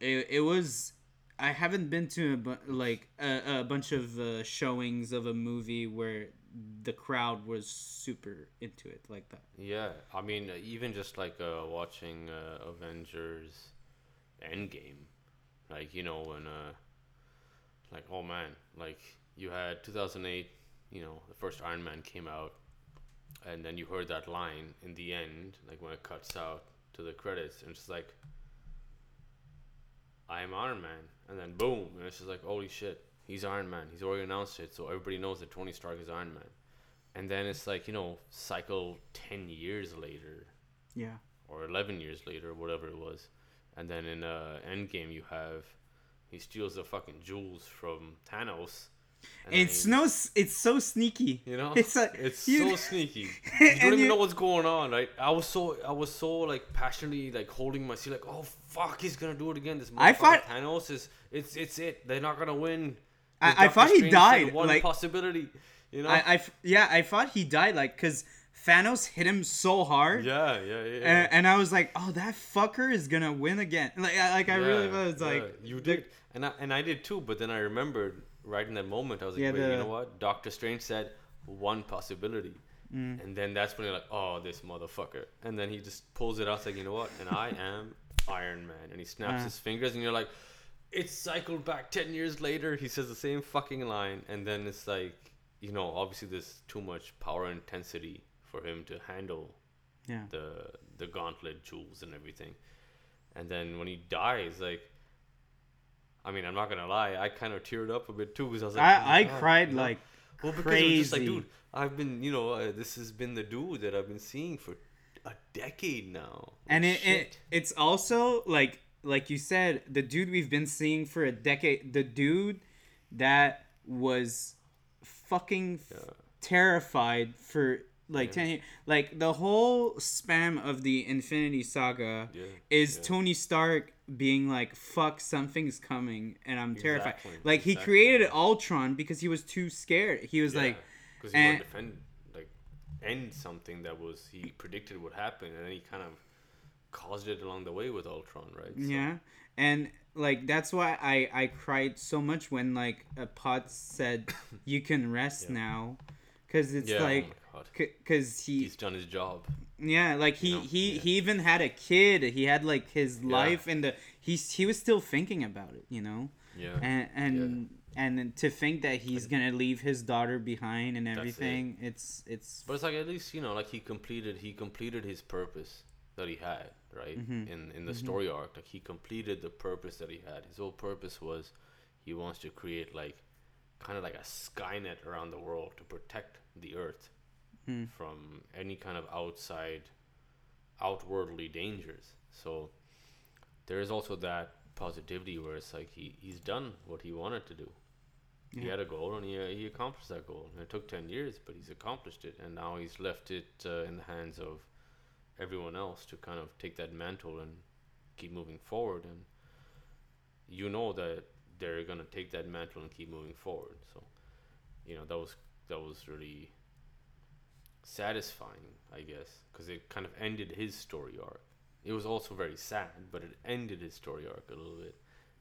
it, it was I haven't been to a bu- like a, a bunch of uh, showings of a movie where the crowd was super into it like that. Yeah, I mean, even just like uh, watching uh, Avengers Endgame, like you know when, uh, like oh man, like you had 2008, you know, the first Iron Man came out, and then you heard that line in the end, like when it cuts out to the credits, and it's just like, I am Iron Man, and then boom, and it's just like holy shit, he's Iron Man. He's already announced it, so everybody knows that Tony Stark is Iron Man. And then it's like, you know, cycle 10 years later Yeah. or 11 years later, whatever it was. And then in uh, Endgame, you have he steals the fucking jewels from Thanos. And It's he- no it's so sneaky. you know, <laughs> it's like it's you- so sneaky. <laughs> You don't even know what's going on, right? I was so I was so like passionately like holding my seat, like, oh fuck, he's gonna do it again. This I thought- Thanos is it's it's it. They're not gonna win. I- I thought he Strange said died, One like- possibility, you know. I yeah, I thought he died like cuz Thanos hit him so hard. yeah, yeah, yeah. yeah. And, and I was like, "Oh, that fucker is gonna win again!" Like, I, like I really Yeah, was like, you did, and I and I did too. But then I remembered right in that moment, I was like, Yeah, wait, the- you know what? Doctor Strange said one possibility, Mm. and then that's when you're like, oh, this motherfucker, and then he just pulls it out, like, you know what? And I am Iron Man, and he snaps Uh. his fingers, and you're like, it's cycled back ten years later. He says the same fucking line, and then it's like. you know, obviously there's too much power intensity for him to handle Yeah. the the gauntlet jewels and everything. And then when he dies, like, I mean, I'm not gonna lie, I kind of teared up a bit too because I was like, oh I, I God, cried you know? like well because crazy. it was just like, dude, I've been, you know, uh, this has been the dude that I've been seeing for a decade now. and it, it it's also like like you said the dude we've been seeing for a decade the dude that was fucking f- Yeah. terrified for like Yeah. 10 years like the whole spam of the infinity saga Yeah, is yeah. tony stark being like fuck something's coming and i'm terrified Exactly, like he created ultron because he was too scared he was like because he wanted to defend, like, end something that was he predicted would happen, and then he kind of caused it along the way with Ultron, right? So- Yeah, and like that's why I I cried so much when like a pot said <coughs> you can rest now, because it's like God. because he he's done his job. yeah like he you know, he yeah. he even had a kid he had like his life and the he's he was still thinking about it you know Yeah, and and and to think that he's gonna leave his daughter behind and That's it. everything it's it's but it's like at least you know, like he completed he completed his purpose that he had, right? Mhm. In in the story arc, like he completed the purpose that he had. His whole purpose was he wants to create like kind of like a skynet around the world to protect the earth Hmm. from any kind of outside outwardly dangers. So there is also that positivity where it's like he, he's done what he wanted to do. He had a goal and he, uh, he accomplished that goal. And it took 10 years, but he's accomplished it. And now he's left it uh, in the hands of everyone else to kind of take that mantle and keep moving forward. And you know that they're going to take that mantle and keep moving forward. So, you know, that was, that was really satisfying, I guess, because it kind of ended his story arc. It was also very sad, but it ended his story arc a little bit.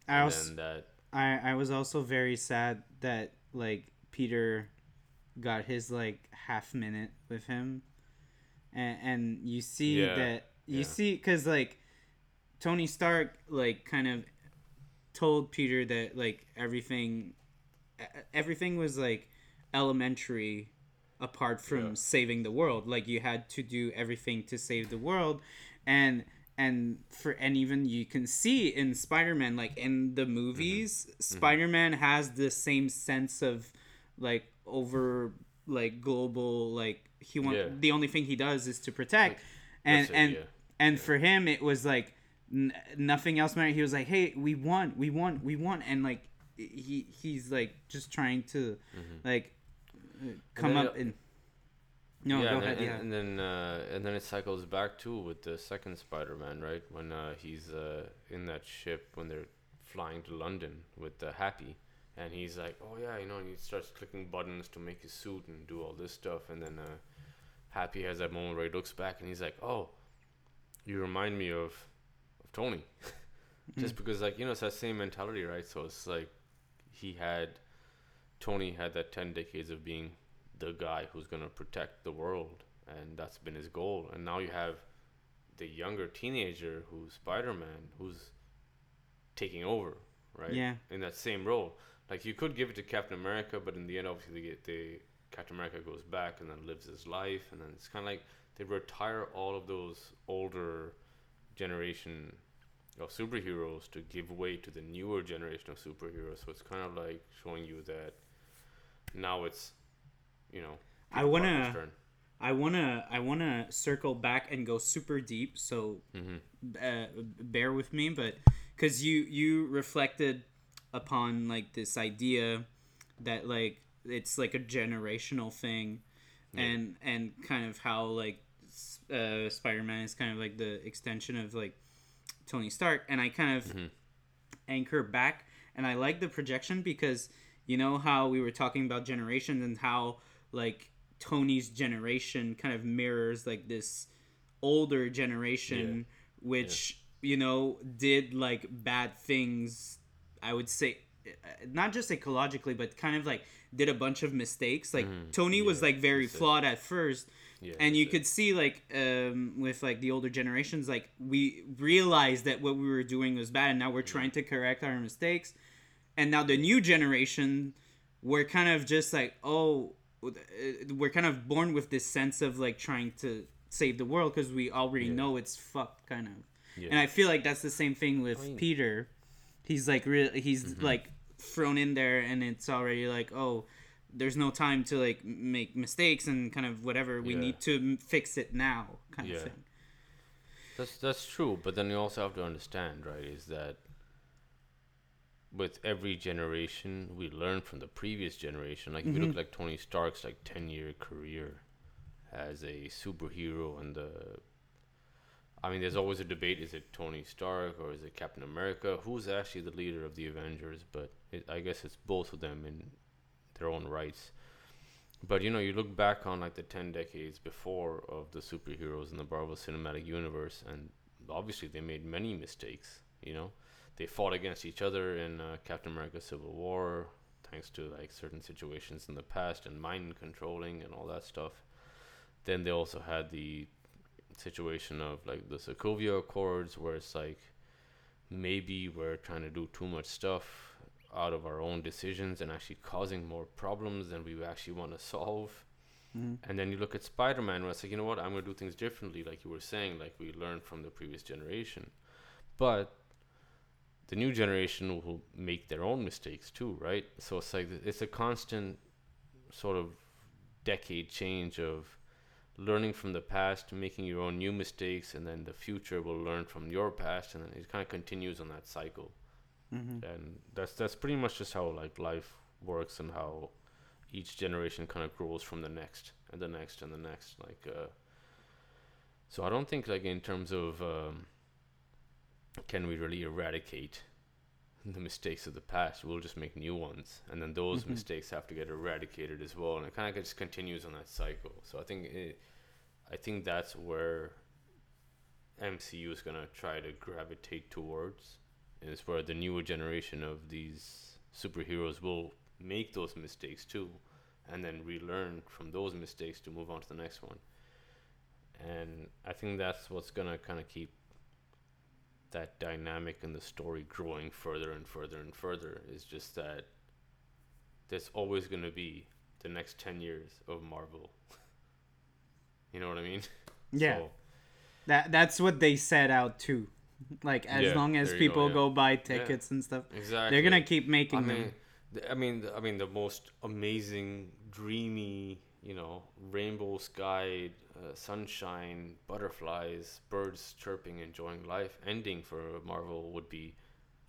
I and then that I I was also very sad that like Peter got his like half minute with him, and and you see Yeah, that you yeah. see because like Tony Stark like kind of told Peter that like everything everything was like elementary apart from Yeah. saving the world like you had to do everything to save the world and and for and even you can see in spider-man like in the movies Mm-hmm. spider-man has the same sense of like over like global like he want Yeah. the only thing he does is to protect and it, and yeah. and for him it was like n- nothing else mattered he was like hey we won we won we won and like he he's like just trying to like uh, come up it- and no yeah, go and, ahead then, yeah. and then uh, and then it cycles back too with the second Spider-Man, right? When uh, he's uh, in that ship when they're flying to London with uh, Happy, and he's like, "Oh yeah, you know," and he starts clicking buttons to make his suit and do all this stuff, and then uh, Happy has that moment where he looks back and he's like, "Oh, you remind me of of Tony," <laughs> just because like you know it's that same mentality, right? So it's like he had Tony had that ten decades of being the guy who's gonna protect the world, and that's been his goal. And now you have the younger teenager who's Spider Man, who's taking over, right? Yeah. In that same role, like you could give it to Captain America, but in the end, obviously, they get the Captain America goes back and then lives his life, and then it's kind of like they retire all of those older generation of superheroes to give way to the newer generation of superheroes. So it's kind of like showing you that now it's, you know, I wanna- turn. I wanna I wanna circle back and go super deep. So Mhm. uh, bear with me, but because you you reflected upon like this idea that like it's like a generational thing, and and kind of how like uh, Spider Man is kind of like the extension of like Tony Stark, and I kind of Mhm. anchor back, and I like the projection because you know how we were talking about generations and how like Tony's generation kind of mirrors like this older generation which you know did like bad things i would say not just ecologically but kind of like did a bunch of mistakes like tony was Mm-hmm. Yeah, like very it. flawed at first Yeah, and you it. could see like um, with like the older generations like we realized that what we were doing was bad and now we're trying to correct our mistakes and now the new generation we're kind of just like oh uh, we're kind of born with this sense of like trying to save the world because we already Yeah. know it's fucked kind of Yeah. and i feel like that's the same thing with I mean- peter he's like really he's Mm-hmm. like thrown in there and it's already like oh there's no time to like make mistakes and kind of whatever we Yeah. need to m- fix it now kind of thing That's that's true, but then you also have to understand, right? Is that with every generation, we learn from the previous generation. Like if you look mm-hmm. like Tony Stark's like ten year career as a superhero, and the I mean, there's always a debate: is it Tony Stark or is it Captain America? Who's actually the leader of the Avengers? But it, I guess it's both of them in their own rights. But you know, you look back on like the ten decades before of the superheroes in the Marvel Cinematic Universe, and obviously they made many mistakes. You know, they fought against each other in uh, Captain America: Civil War, thanks to like certain situations in the past and mind controlling and all that stuff. Then they also had the situation of like the Sokovia Accords, where it's like maybe we're trying to do too much stuff out of our own decisions and actually causing more problems than we actually want to solve. And then you look at Spider Man, where it's like, you know what, I'm going to do things differently, like you were saying, like we learned from the previous generation. But the new generation will make their own mistakes too, right? So it's like it's a constant sort of decade change of learning from the past, making your own new mistakes, and then the future will learn from your past, and then it kind of continues on that cycle. And that's that's pretty much just how like life works, and how each generation kind of grows from the next and the next and the next. Like, uh, so I don't think like in terms of um, can we really eradicate the mistakes of the past? We'll just make new ones, and then those mm-hmm. mistakes have to get eradicated as well, and it kind of just continues on that cycle. So I think it, I think that's where MCU is gonna try to gravitate towards, is where the newer generation of these superheroes will make those mistakes too, and then relearn from those mistakes to move on to the next one. And I think that's what's gonna kind of keep that dynamic in the story growing further and further and further. Is just that there's always gonna be the next ten years of Marvel. <laughs> you know what I mean? Yeah. So, That that's what they set out to. Like as Yeah, long as you go, people yeah. go buy tickets and stuff, exactly. they're gonna keep making I them. mean, th- I mean, I mean, the most amazing, dreamy, you know, rainbow sky, uh, sunshine, butterflies, birds chirping, enjoying life. Ending for Marvel would be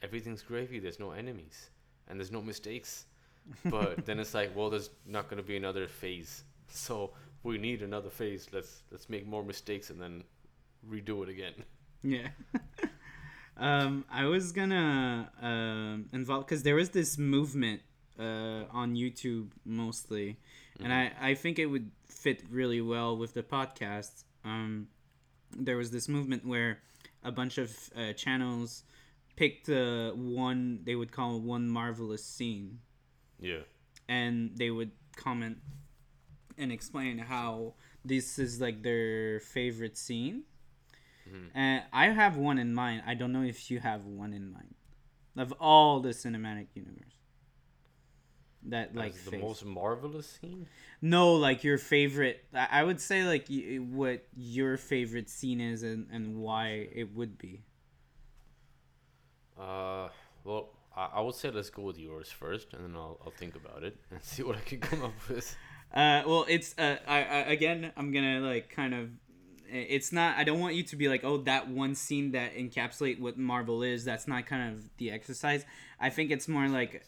everything's gravy. There's no enemies and there's no mistakes. <laughs> But then it's like, well, there's not going to be another phase, <laughs> so we need another phase. Let's let's make more mistakes and then redo it again. Yeah. <laughs> um, I was gonna um involve because there was this movement uh on YouTube mostly, and I I think it would fit really well with the podcast. Um, there was this movement where a bunch of uh, channels picked uh, one they would call one marvelous scene Yeah. and they would comment and explain how this is like their favorite scene. And I have one in mind. I don't know if you have one in mind of all the cinematic universe. That like the most marvelous scene. no, like your favorite. I would say like y- what your favorite scene is and and why it would be. Uh, well, I, I would say let's go with yours first, and then I'll I'll think about it and <laughs> see what I can come up with. Uh, well, it's uh, I, I again, I'm gonna like kind of. It's not. I don't want you to be like, oh, that one scene that encapsulate what Marvel is. That's not kind of the exercise. I think it's more like,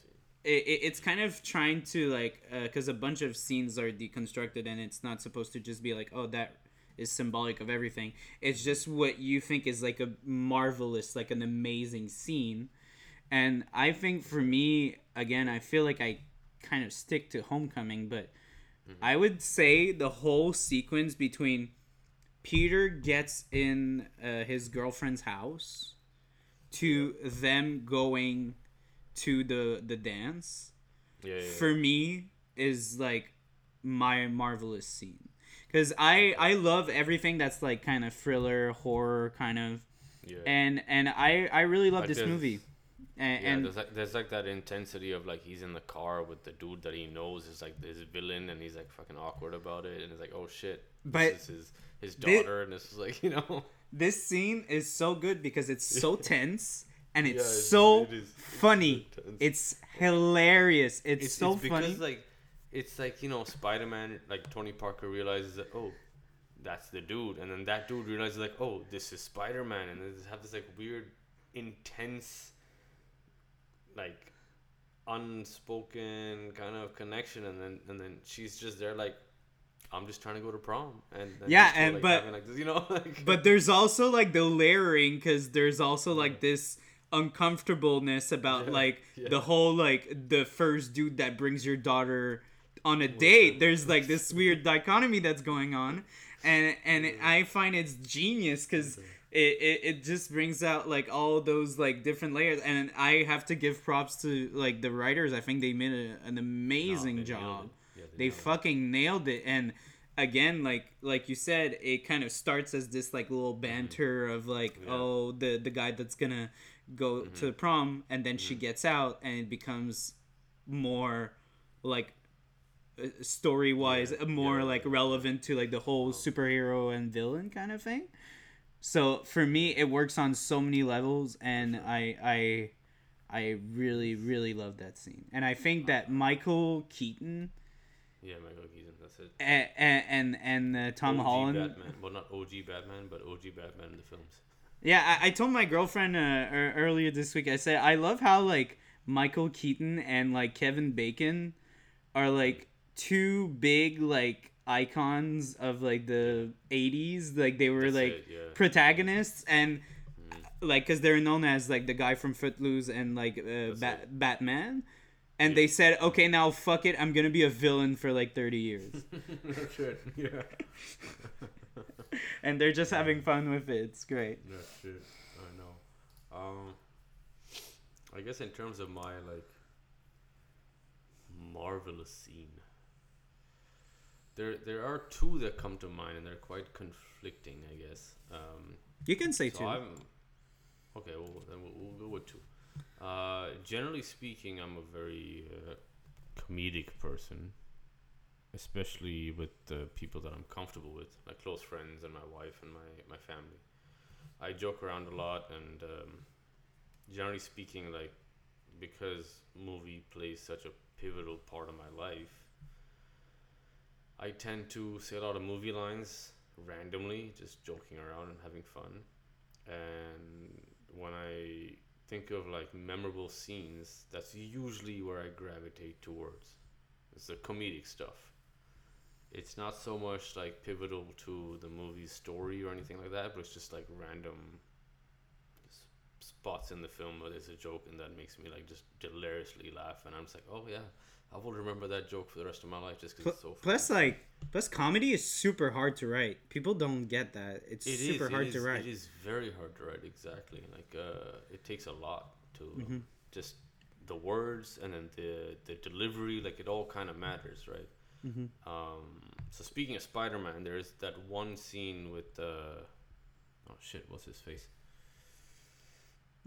it, it- it's kind of trying to like, because a bunch of scenes are deconstructed, and it's not supposed to just be like, oh, that is symbolic of everything. It's just what you think is like a marvelous, like an amazing scene. And I think for me, again, I feel like I kind of stick to Homecoming, but I would say the whole sequence between Peter gets in uh, his girlfriend's house to them going to the the dance Yeah, yeah, for me is like my marvelous scene. Because I I love everything that's like kind of thriller horror kind of. Yeah. and and I I really love Like this movie. and, Yeah, and there's like there's like that intensity of like he's in the car with the dude that he knows is like his villain, and he's like fucking awkward about it, and it's like, oh shit, But this is his his daughter, and this is like <laughs> you know, this scene is so good because it's so <laughs> tense and it's Yeah, so it is- funny. so. It's hilarious. It's, it's so it's because funny. like it's like you know Spider Man, like Tony Parker realizes that oh. That's the dude, and then that dude realizes like, oh, this is Spider Man, and they just have this like weird, intense, like, unspoken kind of connection, and then and then she's just there like, I'm just trying to go to prom, and then Yeah, and- like, but- like this, you know, <laughs> like, but there's also like the layering because there's also like this uncomfortableness about Yeah, like yeah. the whole like the first dude that brings your daughter on a date there's like this weird dichotomy that's going on and and i find it's genius because it, it, it just brings out like all those like different layers and i have to give props to like the writers i think they made a, an amazing they nailed job. Yeah, they it. fucking nailed it and again like like you said it kind of starts as this like little banter of like Mm-hmm. Yeah. Mm-hmm. oh the the guy that's gonna go to the prom and then she mm-hmm. gets out and it becomes more like uh, story wise Yeah, more yeah, like relevant to like the whole oh. superhero and villain kind of thing. So for me it works on so many levels and mm-hmm. i i i really really love that scene. And i think that uh-huh. michael keaton yeah, Michael Keaton, that's it. and and, and uh, Tom OG Holland. Batman, well, not OG Batman, but OG Batman in the films. Yeah, I, I told my girlfriend uh, er, earlier this week. I said I love how like Michael Keaton and like Kevin Bacon are like two big like icons of like the 80s like they were That's like it, yeah. protagonists and like because they're known as like the guy from Footloose and like uh, it. Batman and they said okay now fuck it I'm gonna be a villain for like 30 years <laughs> shit. Yeah. <laughs> <laughs> and they're just having fun with it it's great No shit. I know. Um, I guess in terms of my like marvelous scene, there there are two that come to mind, and they're quite conflicting. I guess. Um, you can say so two I'm okay. Well, then we'll, we'll go with two. Uh, generally speaking, I'm a very uh, comedic person, especially with the people that I'm comfortable with, my close friends and my wife and my, my family. I joke around a lot, and um, generally speaking, like because movie plays such a pivotal part of my life, I tend to say a lot of movie lines randomly, just joking around and having fun. And when I think of like memorable scenes, that's usually where I gravitate towards. It's the comedic stuff. It's not so much like pivotal to the movie's story or anything like that, but it's just like random s- spots in the film where there's a joke and that makes me like just deliriously laugh, and I'm just like, oh yeah, I will remember that joke for the rest of my life just because it's so. Pl- plus like plus comedy is super hard to write people don't get that it's It is, super it hard is- to write It is very hard to write. Exactly. Like uh, it takes a lot to Mm-hmm. just the words and then the the delivery. Like it all kind of matters, right? Mm-hmm. Um, so speaking of Spider-Man, there's that one scene with uh, oh shit, what's his face?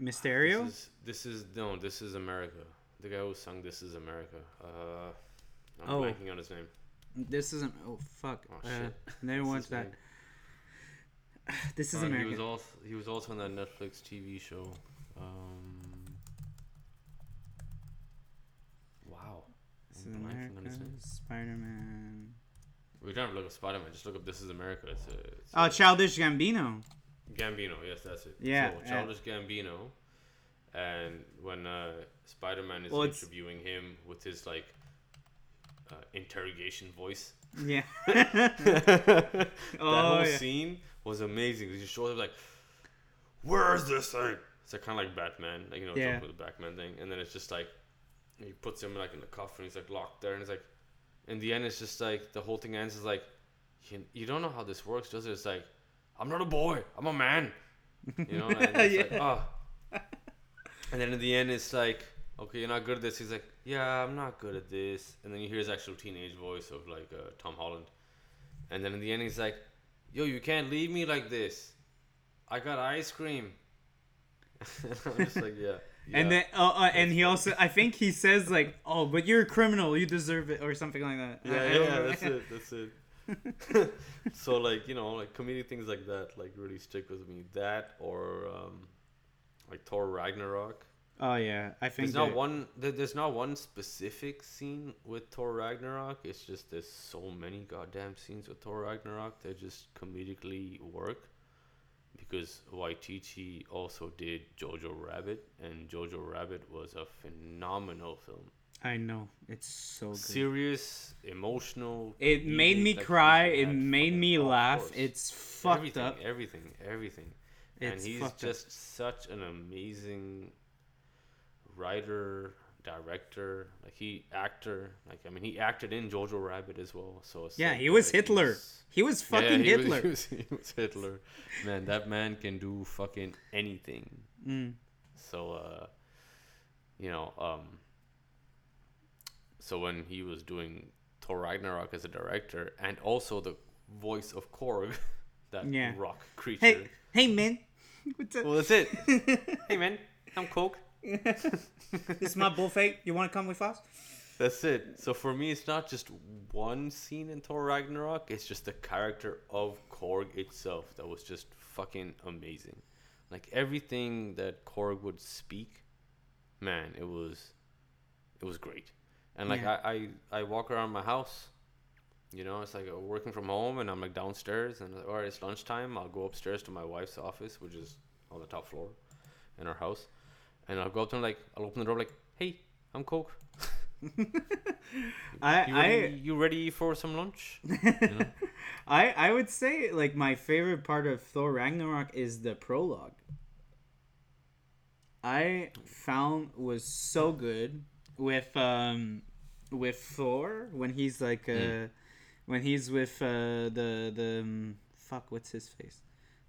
mysterio This is, this is no, this is America. The guy who sung "This Is America." Uh, I'm Oh. blanking on his name. this isn't oh fuck Oh, uh, shit. never What's watched that name? <sighs> this is Uh, america He was also he was also on that Netflix TV show. Um, wow. this I'm is america spider-man We don't have to look up Spider Man. Just look up This Is America. It's a, it's oh a- childish gambino Gambino. Yes, that's it. Yeah, So, yeah. Childish Gambino. And when uh, Spider Man is Well, it's- interviewing him with his like uh, interrogation voice, yeah <laughs> that oh whole yeah. scene was amazing. He just shows up like, "Where is this thing?" It's like kind of like Batman, like you know, Yeah. with the Batman thing, and then it's just like he puts him like in the coffin. He's like locked there, and it's like, in the end, it's just like the whole thing ends is like, you, you don't know how this works, does it? It's like, I'm not a boy, I'm a man, you know, and <laughs> it's like, oh. And then in the end, it's like, okay, you're not good at this. He's like, yeah, I'm not good at this. And then you hear his actual teenage voice of like uh, Tom Holland. And then in the end, he's like, yo, you can't leave me like this. I got ice cream. <laughs> and I'm just like, yeah. And then, uh, uh, and he also, I think he says like, "Oh, but you're a criminal. You deserve it," or something like that. yeah, I- yeah, that's it, that's it. <laughs> <laughs> so like you know, like comedic things like that, like really stick with me. That or um, like Thor Ragnarok. Oh yeah, I think There's not one. There's not one specific scene with Thor Ragnarok. It's just there's so many goddamn scenes with Thor Ragnarok that just comedically work. Because Waititi also did Jojo Rabbit, and Jojo Rabbit was a phenomenal film. I know it's so good. Serious, emotional. It made me cry. It made me laugh. It's fucked everything, up. Everything, everything. It's and he's fucked up. just such an amazing writer, director, like he actor. Like I mean, he acted in Jojo Rabbit as well. So Yeah, like, he was Hitler. He was Yeah, fucking he was- <laughs> Hitler. he, was, he was Hitler. Man, that man can do fucking anything. Mm. So, uh, you know, um, so when he was doing Thor Ragnarok as a director and also the voice of Korg, <laughs> that Yeah. rock creature. Hey, hey, man. <laughs> What's up? Well, that's it. hey, man, I'm Korg. This is my <laughs> bullfight. You want to come with us? That's it. So for me, it's not just one scene in Thor Ragnarok. It's just the character of Korg itself that was just fucking amazing. Like everything that Korg would speak, man, it was, it was great. And like Yeah. I, I, I walk around my house, you know, it's like uh, working from home, and I'm like downstairs, and or it's lunchtime. I'll go upstairs to my wife's office, which is on the top floor, in our house, and I'll go up to her like I'll open the door like, hey, I'm Korg. <laughs> I, You I, ready, you ready for some lunch? <laughs> You know? I, I would say like my favorite part of Thor Ragnarok is the prologue. I found was so good with um with Thor when he's like uh Mm. when he's with uh the the um, fuck what's his face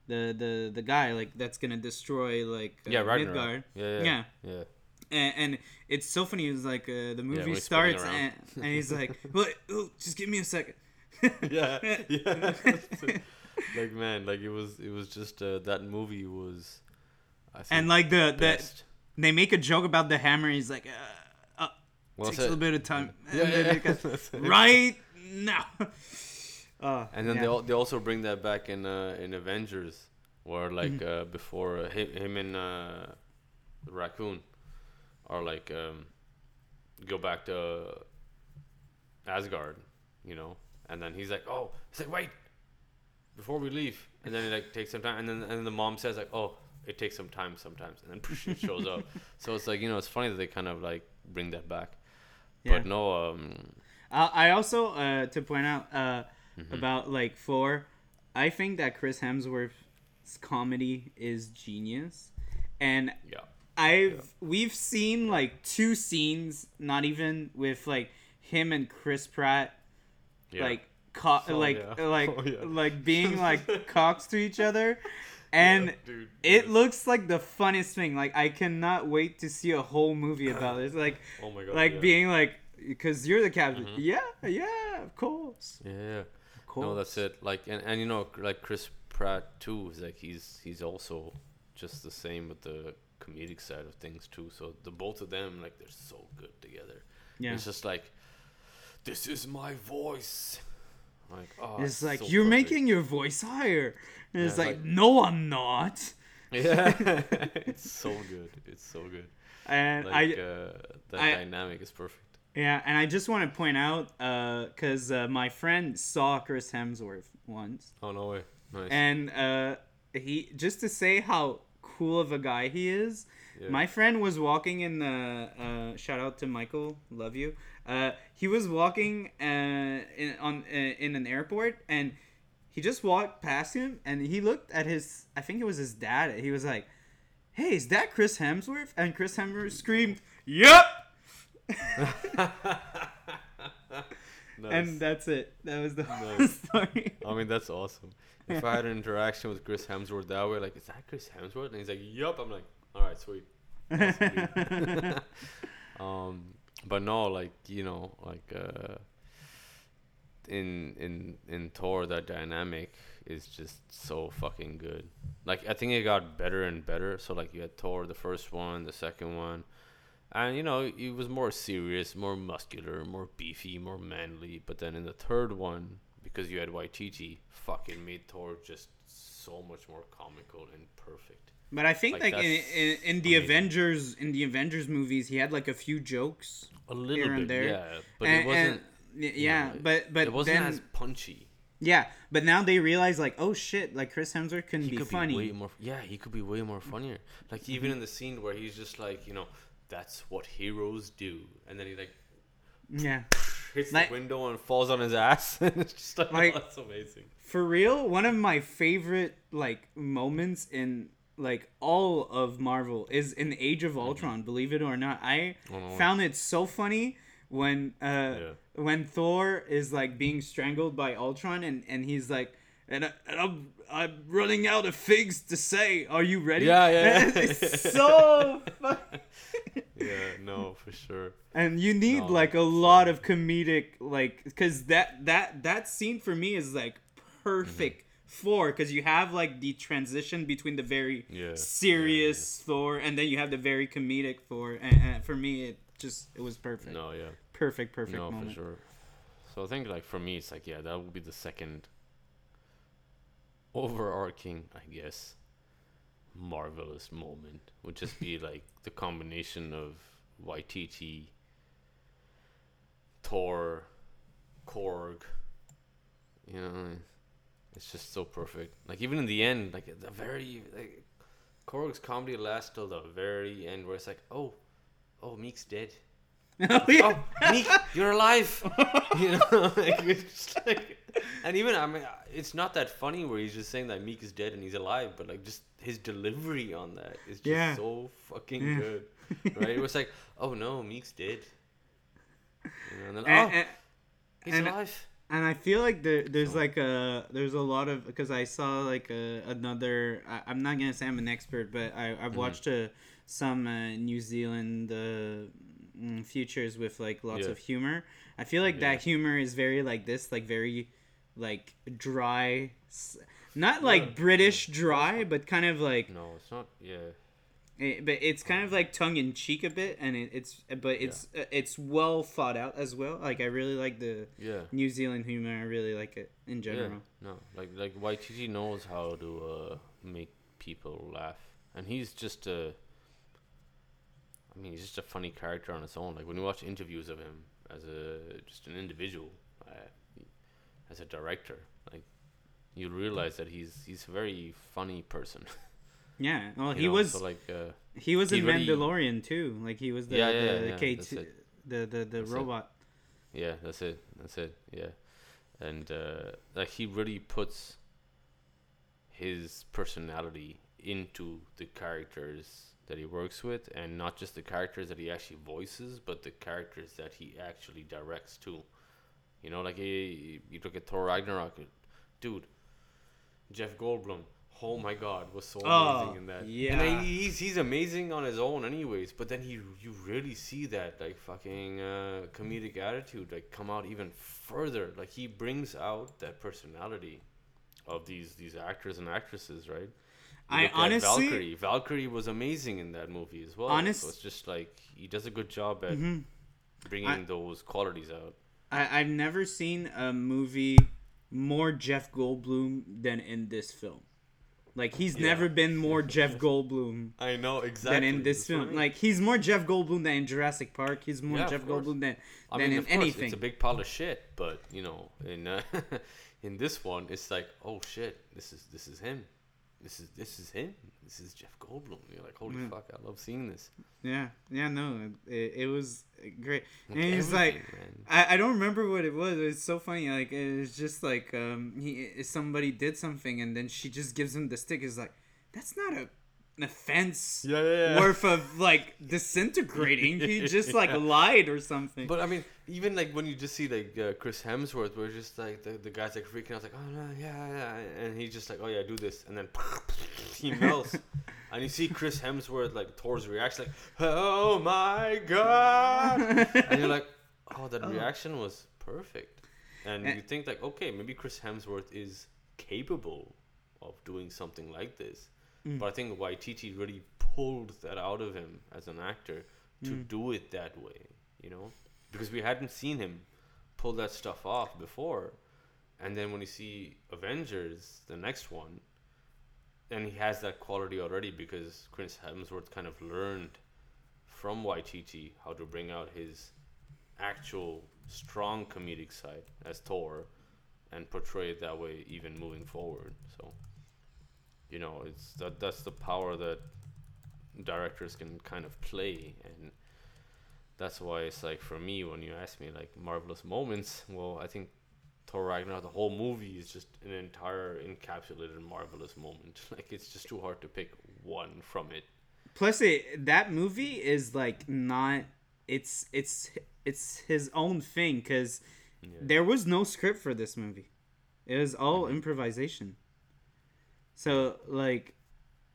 the the the guy like that's gonna destroy like uh, yeah, Ragnarok. Midgard. Yeah, yeah, Yeah. yeah. and, and it's so funny. It's like uh, the movie spinning starts, and, and he's like, <laughs> "Well, oh, just give me a second. <laughs> yeah, <laughs> yeah. like man, like it was, it was just uh, that movie was. I think, and like the the best. they make a joke about the hammer. He's like, uh, uh, Well, takes a little bit of time. Yeah, yeah, yeah. it goes, That's it. right now. Uh, And then yeah. they al- they also bring that back in uh, in Avengers, where like Mm-hmm. uh, before uh, him, him and uh, the raccoon are like um, go back to Asgard, you know, and then he's like, oh, he's like, wait, before we leave, and then it like takes some time, and then and then the mom says like, oh, it takes some time sometimes, and then <laughs> it shows up. So it's like you know, it's funny that they kind of like bring that back, Yeah. but no, um, Uh, I also uh, to point out uh, Mm-hmm. about like Thor. I think that Chris Hemsworth's comedy is genius, and yeah, I've we've seen like two scenes, not even with like him and Chris Pratt, yeah. like co- Oh, like yeah. like <laughs> Oh, yeah. like being like <laughs> cocks to each other, and dude, it looks like the funniest thing. Like I cannot wait to see a whole movie about this. Like <laughs> oh my god, like yeah. being like because you're the captain. Mhm. Yeah, yeah, of course. yeah. Course. No, that's it. Like, and, and you know, like Chris Pratt too is like he's he's also just the same with the comedic side of things too. So the both of them, like, they're so good together. Yeah. It's just like, this is my voice. Like, oh, It's like so you're perfect. making your voice higher. And Yeah, it's it's like, like- no, I'm not. Yeah, <laughs> <laughs> it's so good. It's so good. And Like, I uh, that I- dynamic is perfect. Yeah, and I just want to point out because uh, my friend saw Chris Hemsworth once, Oh no way. Nice. and uh, he just to say how cool of a guy he is. Yeah. My friend was walking in the uh, shout out to Michael, love you. Uh, he was walking uh, in on uh, in an airport and he just walked past him and he looked at his I think it was his dad. He was like, "Hey, is that Chris Hemsworth?" And Chris Hemsworth screamed, "Yep!" <laughs> Nice. And that's it. That was the Nice. story. I mean, that's awesome. If I had an interaction with Chris Hemsworth that way, like, is that Chris Hemsworth? And he's like, yup. I'm like, all right, sweet. <laughs> <laughs> um, but no, like, you know, like, uh, in in in Thor that dynamic is just so fucking good. Like I think it got better and better. So like you had Thor the first one, the second one, and you know he was more serious, more muscular, more beefy, more manly. But then in the third one, because you had Waititi, fucking made Thor just so much more comical and perfect. But I think Like, like, in, in, in the amazing. Avengers in the Avengers movies, he had like a few jokes. A little Here bit, and there. yeah, but and, it wasn't. and- y- you yeah, know, but but it wasn't then, as punchy. yeah, but now they realize like, oh shit, like Chris Hemsworth can he be could funny. be way more yeah he could be way more funnier like even in the scene where he's just like you know that's what heroes do and then he like yeah, hits Like- the window and falls on his ass <laughs> it's just like, Like- oh, that's amazing for real. One of my favorite like moments in like all of Marvel is in Age of Ultron. Believe it or not, I Oh, found it so funny when uh Yeah. when Thor is like being strangled by Ultron and and he's like and, I, and I'm I'm running out of things to say. Are you ready? Yeah, yeah, yeah. <laughs> it's so <laughs> fun. Yeah no for sure. And you need No, like a lot of comedic like because that that that scene for me is like perfect Mm-hmm. for because you have like the transition between the very Yeah. serious Thor and then you have the very comedic Thor and, and for me it just it was perfect. No yeah. Perfect perfect no moment. for sure. So i think like for me it's like yeah that would be the second overarching i guess marvelous moment would just be <laughs> like the combination of Waititi, Thor, Korg. You know, it's just so perfect. Like even in the end, like the very like, Korg's comedy lasts till the very end, where it's like, oh, oh, Miek's dead. <laughs> oh yeah Oh, Miek, you're alive. <laughs> you know, like, it's just like, and even I mean, it's not that funny where he's just saying that Miek is dead and he's alive, but like just his delivery on that is just Yeah. so fucking Yeah. good, right? It was like, oh no, Miek's dead. You know, and then and, oh, and, he's and- alive. and I feel like there, there's So- like a there's a lot of because I saw like a, another I, I'm not gonna say I'm an expert but I I've Mhm. watched uh, some uh, New Zealand uh, mm, futures with like lots Yeah. of humor. I feel like Yeah. that humor is very like this like very like dry, not like Yeah. British dry but kind of like No, it's not. Yeah, it, but it's kind of like tongue in cheek a bit and it, it's but it's uh, it's well thought out as well. Like I really like the yeah. New Zealand humor. I really like it in general. Yeah, no, like like Waititi knows how to uh, make people laugh, and he's just a. I mean, he's just a funny character on his own. Like when you watch interviews of him as a just an individual, uh, as a director, like you realize that he's he's a very funny person. <laughs> Yeah. Well, he know? was so like uh, he was he in really- Mandalorian too. Like he was the Yeah, yeah, the, yeah, K that's two it. the the the That's it. robot. Yeah, that's it. That's it. Yeah, and uh, like he really puts his personality into the characters that he works with, and not just the characters that he actually voices, but the characters that he actually directs too. You know, like he, you look at Thor Ragnarok, dude. Jeff Goldblum. Oh my God, was so Oh, amazing in that. yeah. and he, he's he's amazing on his own, anyways. But then he you really see that like fucking uh, comedic attitude like come out even further. Like he brings out that personality of these these actors and actresses, right? You I honestly- Valkyrie. Valkyrie was amazing in that movie as well. Honest- so it's just like he does a good job at Mhm. bringing I- those qualities out. I I've never seen a movie more Jeff Goldblum than in this film. Like he's Yeah. never been more Jeff <laughs> Goldblum I know exactly. than in this film. Like he's more Jeff Goldblum than in Jurassic Park. He's more Yeah, Jeff. Goldblum than I than mean, in anything. it's a big pile of shit, but you know, in uh, <laughs> in this one, it's like, oh shit, this is this is him, this is this is him, this is Jeff Goldblum. You're like, holy Yeah. fuck, I love seeing this. Yeah, yeah, no, it, it was great. Like, And he's like. I, I don't remember what it was. It's so funny. Like it was just like um he somebody did something and then she just gives him the stick. Is like that's not a an offense yeah, yeah, yeah. worth of like disintegrating. he <laughs> just like lied or something. But I mean, even like when you just see like uh, Chris Hemsworth, where just like the, the guy's like freaking out, like, oh no, yeah, yeah, and he's just like, oh yeah, do this, and then <laughs> he melts, and you see Chris Hemsworth like Thor's reaction, like, oh my god, and you're like, oh, that <laughs> Oh. reaction was perfect. and And- you think like, okay, maybe Chris Hemsworth is capable of doing something like this, Mm. but I think Waititi really pulled that out of him as an actor to Mm. do it that way, you know, because we hadn't seen him pull that stuff off before, and then when you see Avengers, the next one, and he has that quality already because Chris Hemsworth kind of learned from Waititi how to bring out his actual strong comedic side as Thor and portray it that way even moving forward. So you know, it's that that's the power that directors can kind of play and that's why it's like for me when you ask me like marvelous moments, well, I think Thor Ragnarok, the whole movie is just an entire encapsulated marvelous moment. <laughs> Like it's just too hard to pick one from it. Plus, it that movie is like not. It's it's it's his own thing because Yeah. there was no script for this movie. It was all Mhm. improvisation. So like,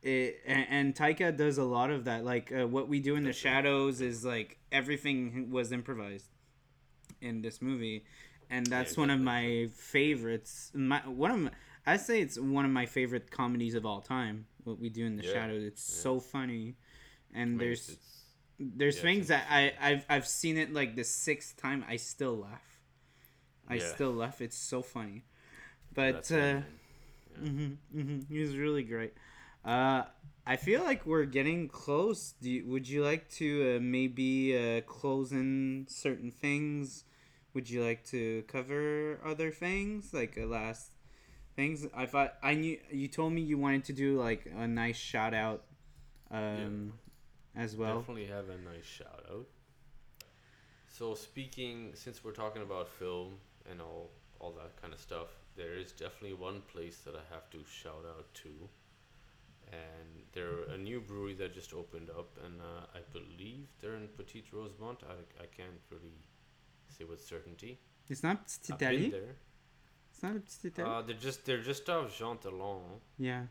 it and, and Taika does a lot of that. Like uh, what we do in the shadows is like everything was improvised in this movie, and that's Yeah, one of my favorites. My one of my, I say it's one of my favorite comedies of all time. What we do in the Yeah, shadows, it's yeah. so funny, I and mean, there's it's- there's things that I I've I've seen it like the sixth time. I still laugh. I still laugh. It's so funny. But uh, amazing. Yeah. hmm hmm he was really great. Uh, I feel like we're getting close. Do you, would you like to uh, maybe uh, close in certain things? Would you like to cover other things like uh, last things? I thought I knew you told me you wanted to do like a nice shout out, um, as well. Definitely have a nice shout out. So speaking, since we're talking about film and all all that kind of stuff, there is definitely one place that I have to shout out to, and they're a new brewery that just opened up, and uh, I believe they're in Petite Rosemont. I I can't really say with certainty. It's not Petite there. It's not Petite Uh, they're just they're just off Jean Talon, Yeah.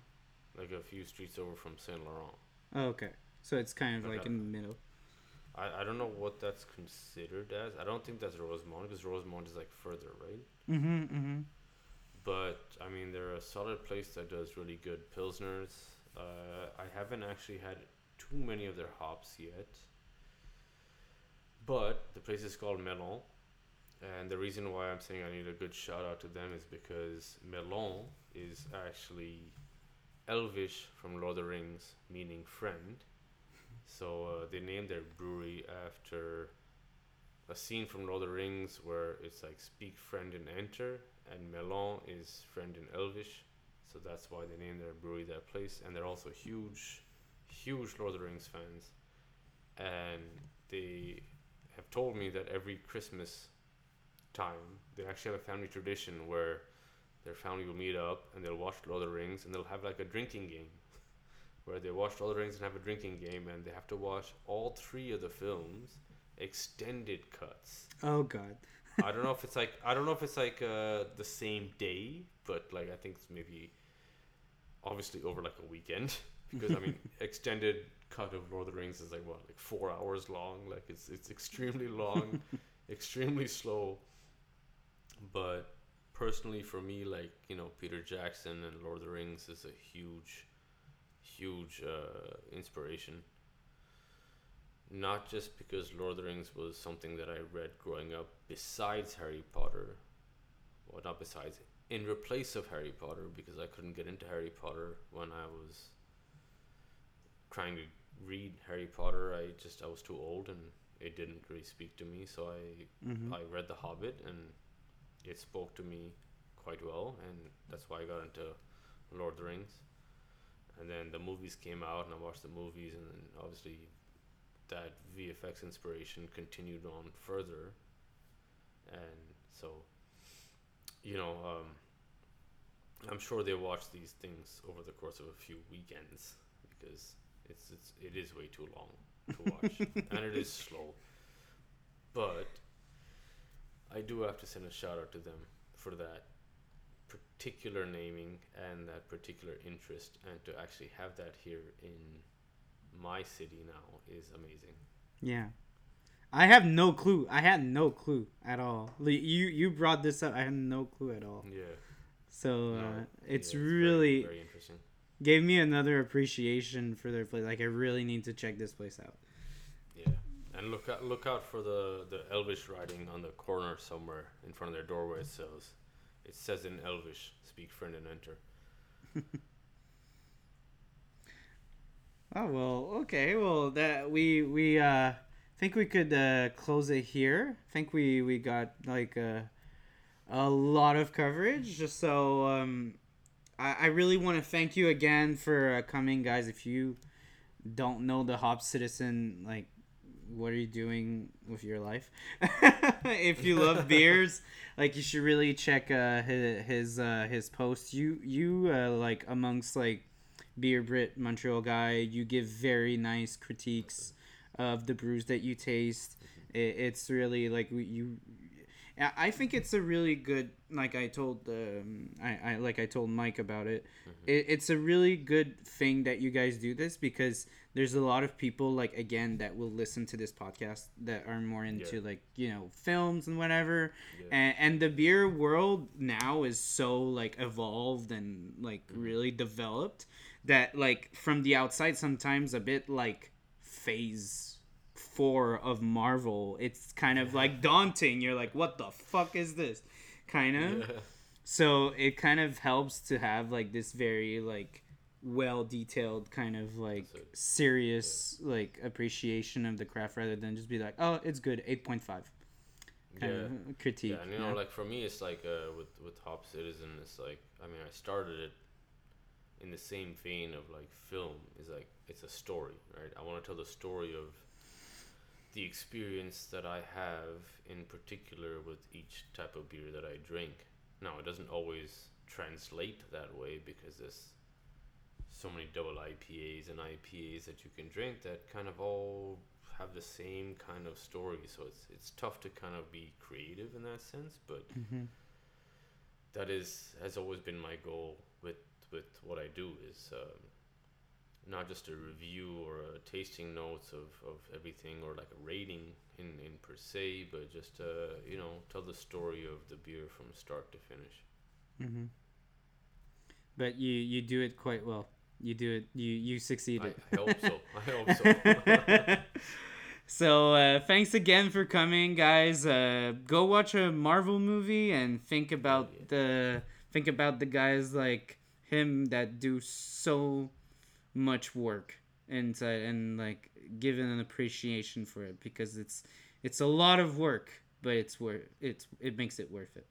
like a few streets over from Saint Laurent. Oh, okay. So it's kind of like in the middle. I, I don't know what that's considered as. I don't think that's Rosemont because Rosemont is like further, right? Mm-hmm. Mm-hmm. But I mean, they're a solid place that does really good pilsners. Uh, I haven't actually had too many of their hops yet. But the place is called Mellon, and the reason why I'm saying I need a good shout out to them is because Mellon is actually Elvish from Lord of the Rings, meaning friend. So uh, they named their brewery after a scene from Lord of the Rings where it's like speak friend and enter, and Mellon is friend in Elvish, so that's why they named their brewery that place. And they're also huge, huge Lord of the Rings fans, and they have told me that every Christmas time they actually have a family tradition where their family will meet up and they'll watch Lord of the Rings and they'll have like a drinking game <laughs> where they watch Lord of the Rings and have a drinking game and they have to watch all three of the films extended cuts. Oh God. I don't know if it's like I don't know if it's like uh, the same day, but like I think it's maybe obviously over like a weekend <laughs> because I mean <laughs> extended cut of Lord of the Rings is like what like four hours long. Like it's it's extremely long, <laughs> extremely slow. But personally, for me, like you know, Peter Jackson and Lord of the Rings is a huge, huge uh, inspiration not just because Lord of the Rings was something that I read growing up besides Harry Potter. Well, not besides, in replace of Harry Potter, because I couldn't get into Harry Potter when I was trying to read Harry Potter. I just, I was too old and it didn't really speak to me. So I, Mm-hmm. I read The Hobbit and it spoke to me quite well. And that's why I got into Lord of the Rings. And then the movies came out and I watched the movies and then obviously that VFX inspiration continued on further, and so you know, um, I'm sure they watch these things over the course of a few weekends because it's it's it is way too long to watch <laughs> and it is slow. But I do have to send a shout out to them for that particular naming and that particular interest, and to actually have that here in my city now is amazing. Yeah. I have no clue. I had no clue at all. Like, you you brought this up. I had no clue at all. Yeah. So uh, No, it's yeah, really very, very interesting. gave me another appreciation for their place. Like I really need to check this place out. Yeah, and look out look out for the the Elvish writing on the corner somewhere in front of their doorway. It says it says in Elvish, "Speak, friend, and enter." <laughs> Oh well, okay. Well, that we we uh think we could uh close it here. I think we we got like a a lot of coverage. Just so um, I I really want to thank you again for uh, coming, guys. If you don't know the Hop Citizen, like, what are you doing with your life? <laughs> if you love <laughs> beers, like, you should really check uh his his uh his posts. You you uh like amongst like beer Brit Montreal guy. You give very nice critiques of the brews that you taste. It, it's really like you. I think it's a really good. Like I told, um, I, I like I told Mike about it. it. It's a really good thing that you guys do this because there's a lot of people like again that will listen to this podcast that are more into Yeah. like you know films and whatever Yeah. and, and the beer world now is so like evolved and like really developed that like from the outside sometimes a bit like phase four of marvel it's kind of like daunting. You're like what the fuck is this? Kind of Yeah. so it kind of helps to have like this very like well detailed kind of like serious like appreciation of the craft rather than just be like oh it's good 8.5 kind Yeah. of critique Yeah, and you know, like for me, it's like uh, with with Hop Citizen, it's like I mean, I started it in the same vein of like film. Is like it's a story, right? I want to tell the story of the experience that I have in particular with each type of beer that I drink. Now, it doesn't always translate that way because there's so many double IPAs and IPAs that you can drink that kind of all have the same kind of story. So it's it's tough to kind of be creative in that sense, but Mhm. that is has always been my goal with with what I do is um, not just a review or a tasting notes of, of everything or like a rating in, in per se, but just uh, you know tell the story of the beer from start to finish. hmm But you you do it quite well. You do it. You you I, succeeded. <laughs> I hope so. I hope so. <laughs> so uh, thanks again for coming, guys. Uh, go watch a Marvel movie and think about the think about the guys like him that do so much work inside and like give it an appreciation for it because it's it's a lot of work, but it's worth it's it makes it worth it.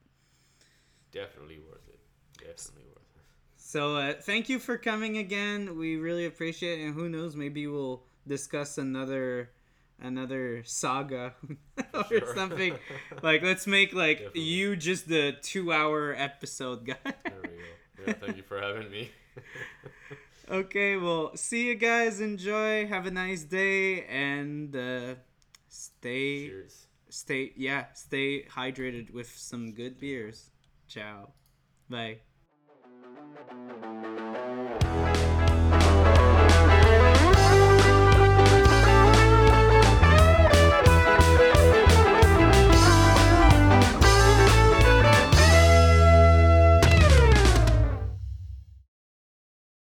Definitely worth it. Definitely worth it. So uh, thank you for coming again. We really appreciate it, and who knows, maybe we'll discuss another another saga <laughs> or Sure. something. like let's make like Definitely. you just the two hour episode guy. There we go. Yeah, thank you for having me. <laughs> okay, well, see you guys. Enjoy. Have a nice day, and uh, stay Cheers. stay yeah stay hydrated with some good beers. Ciao. Bye.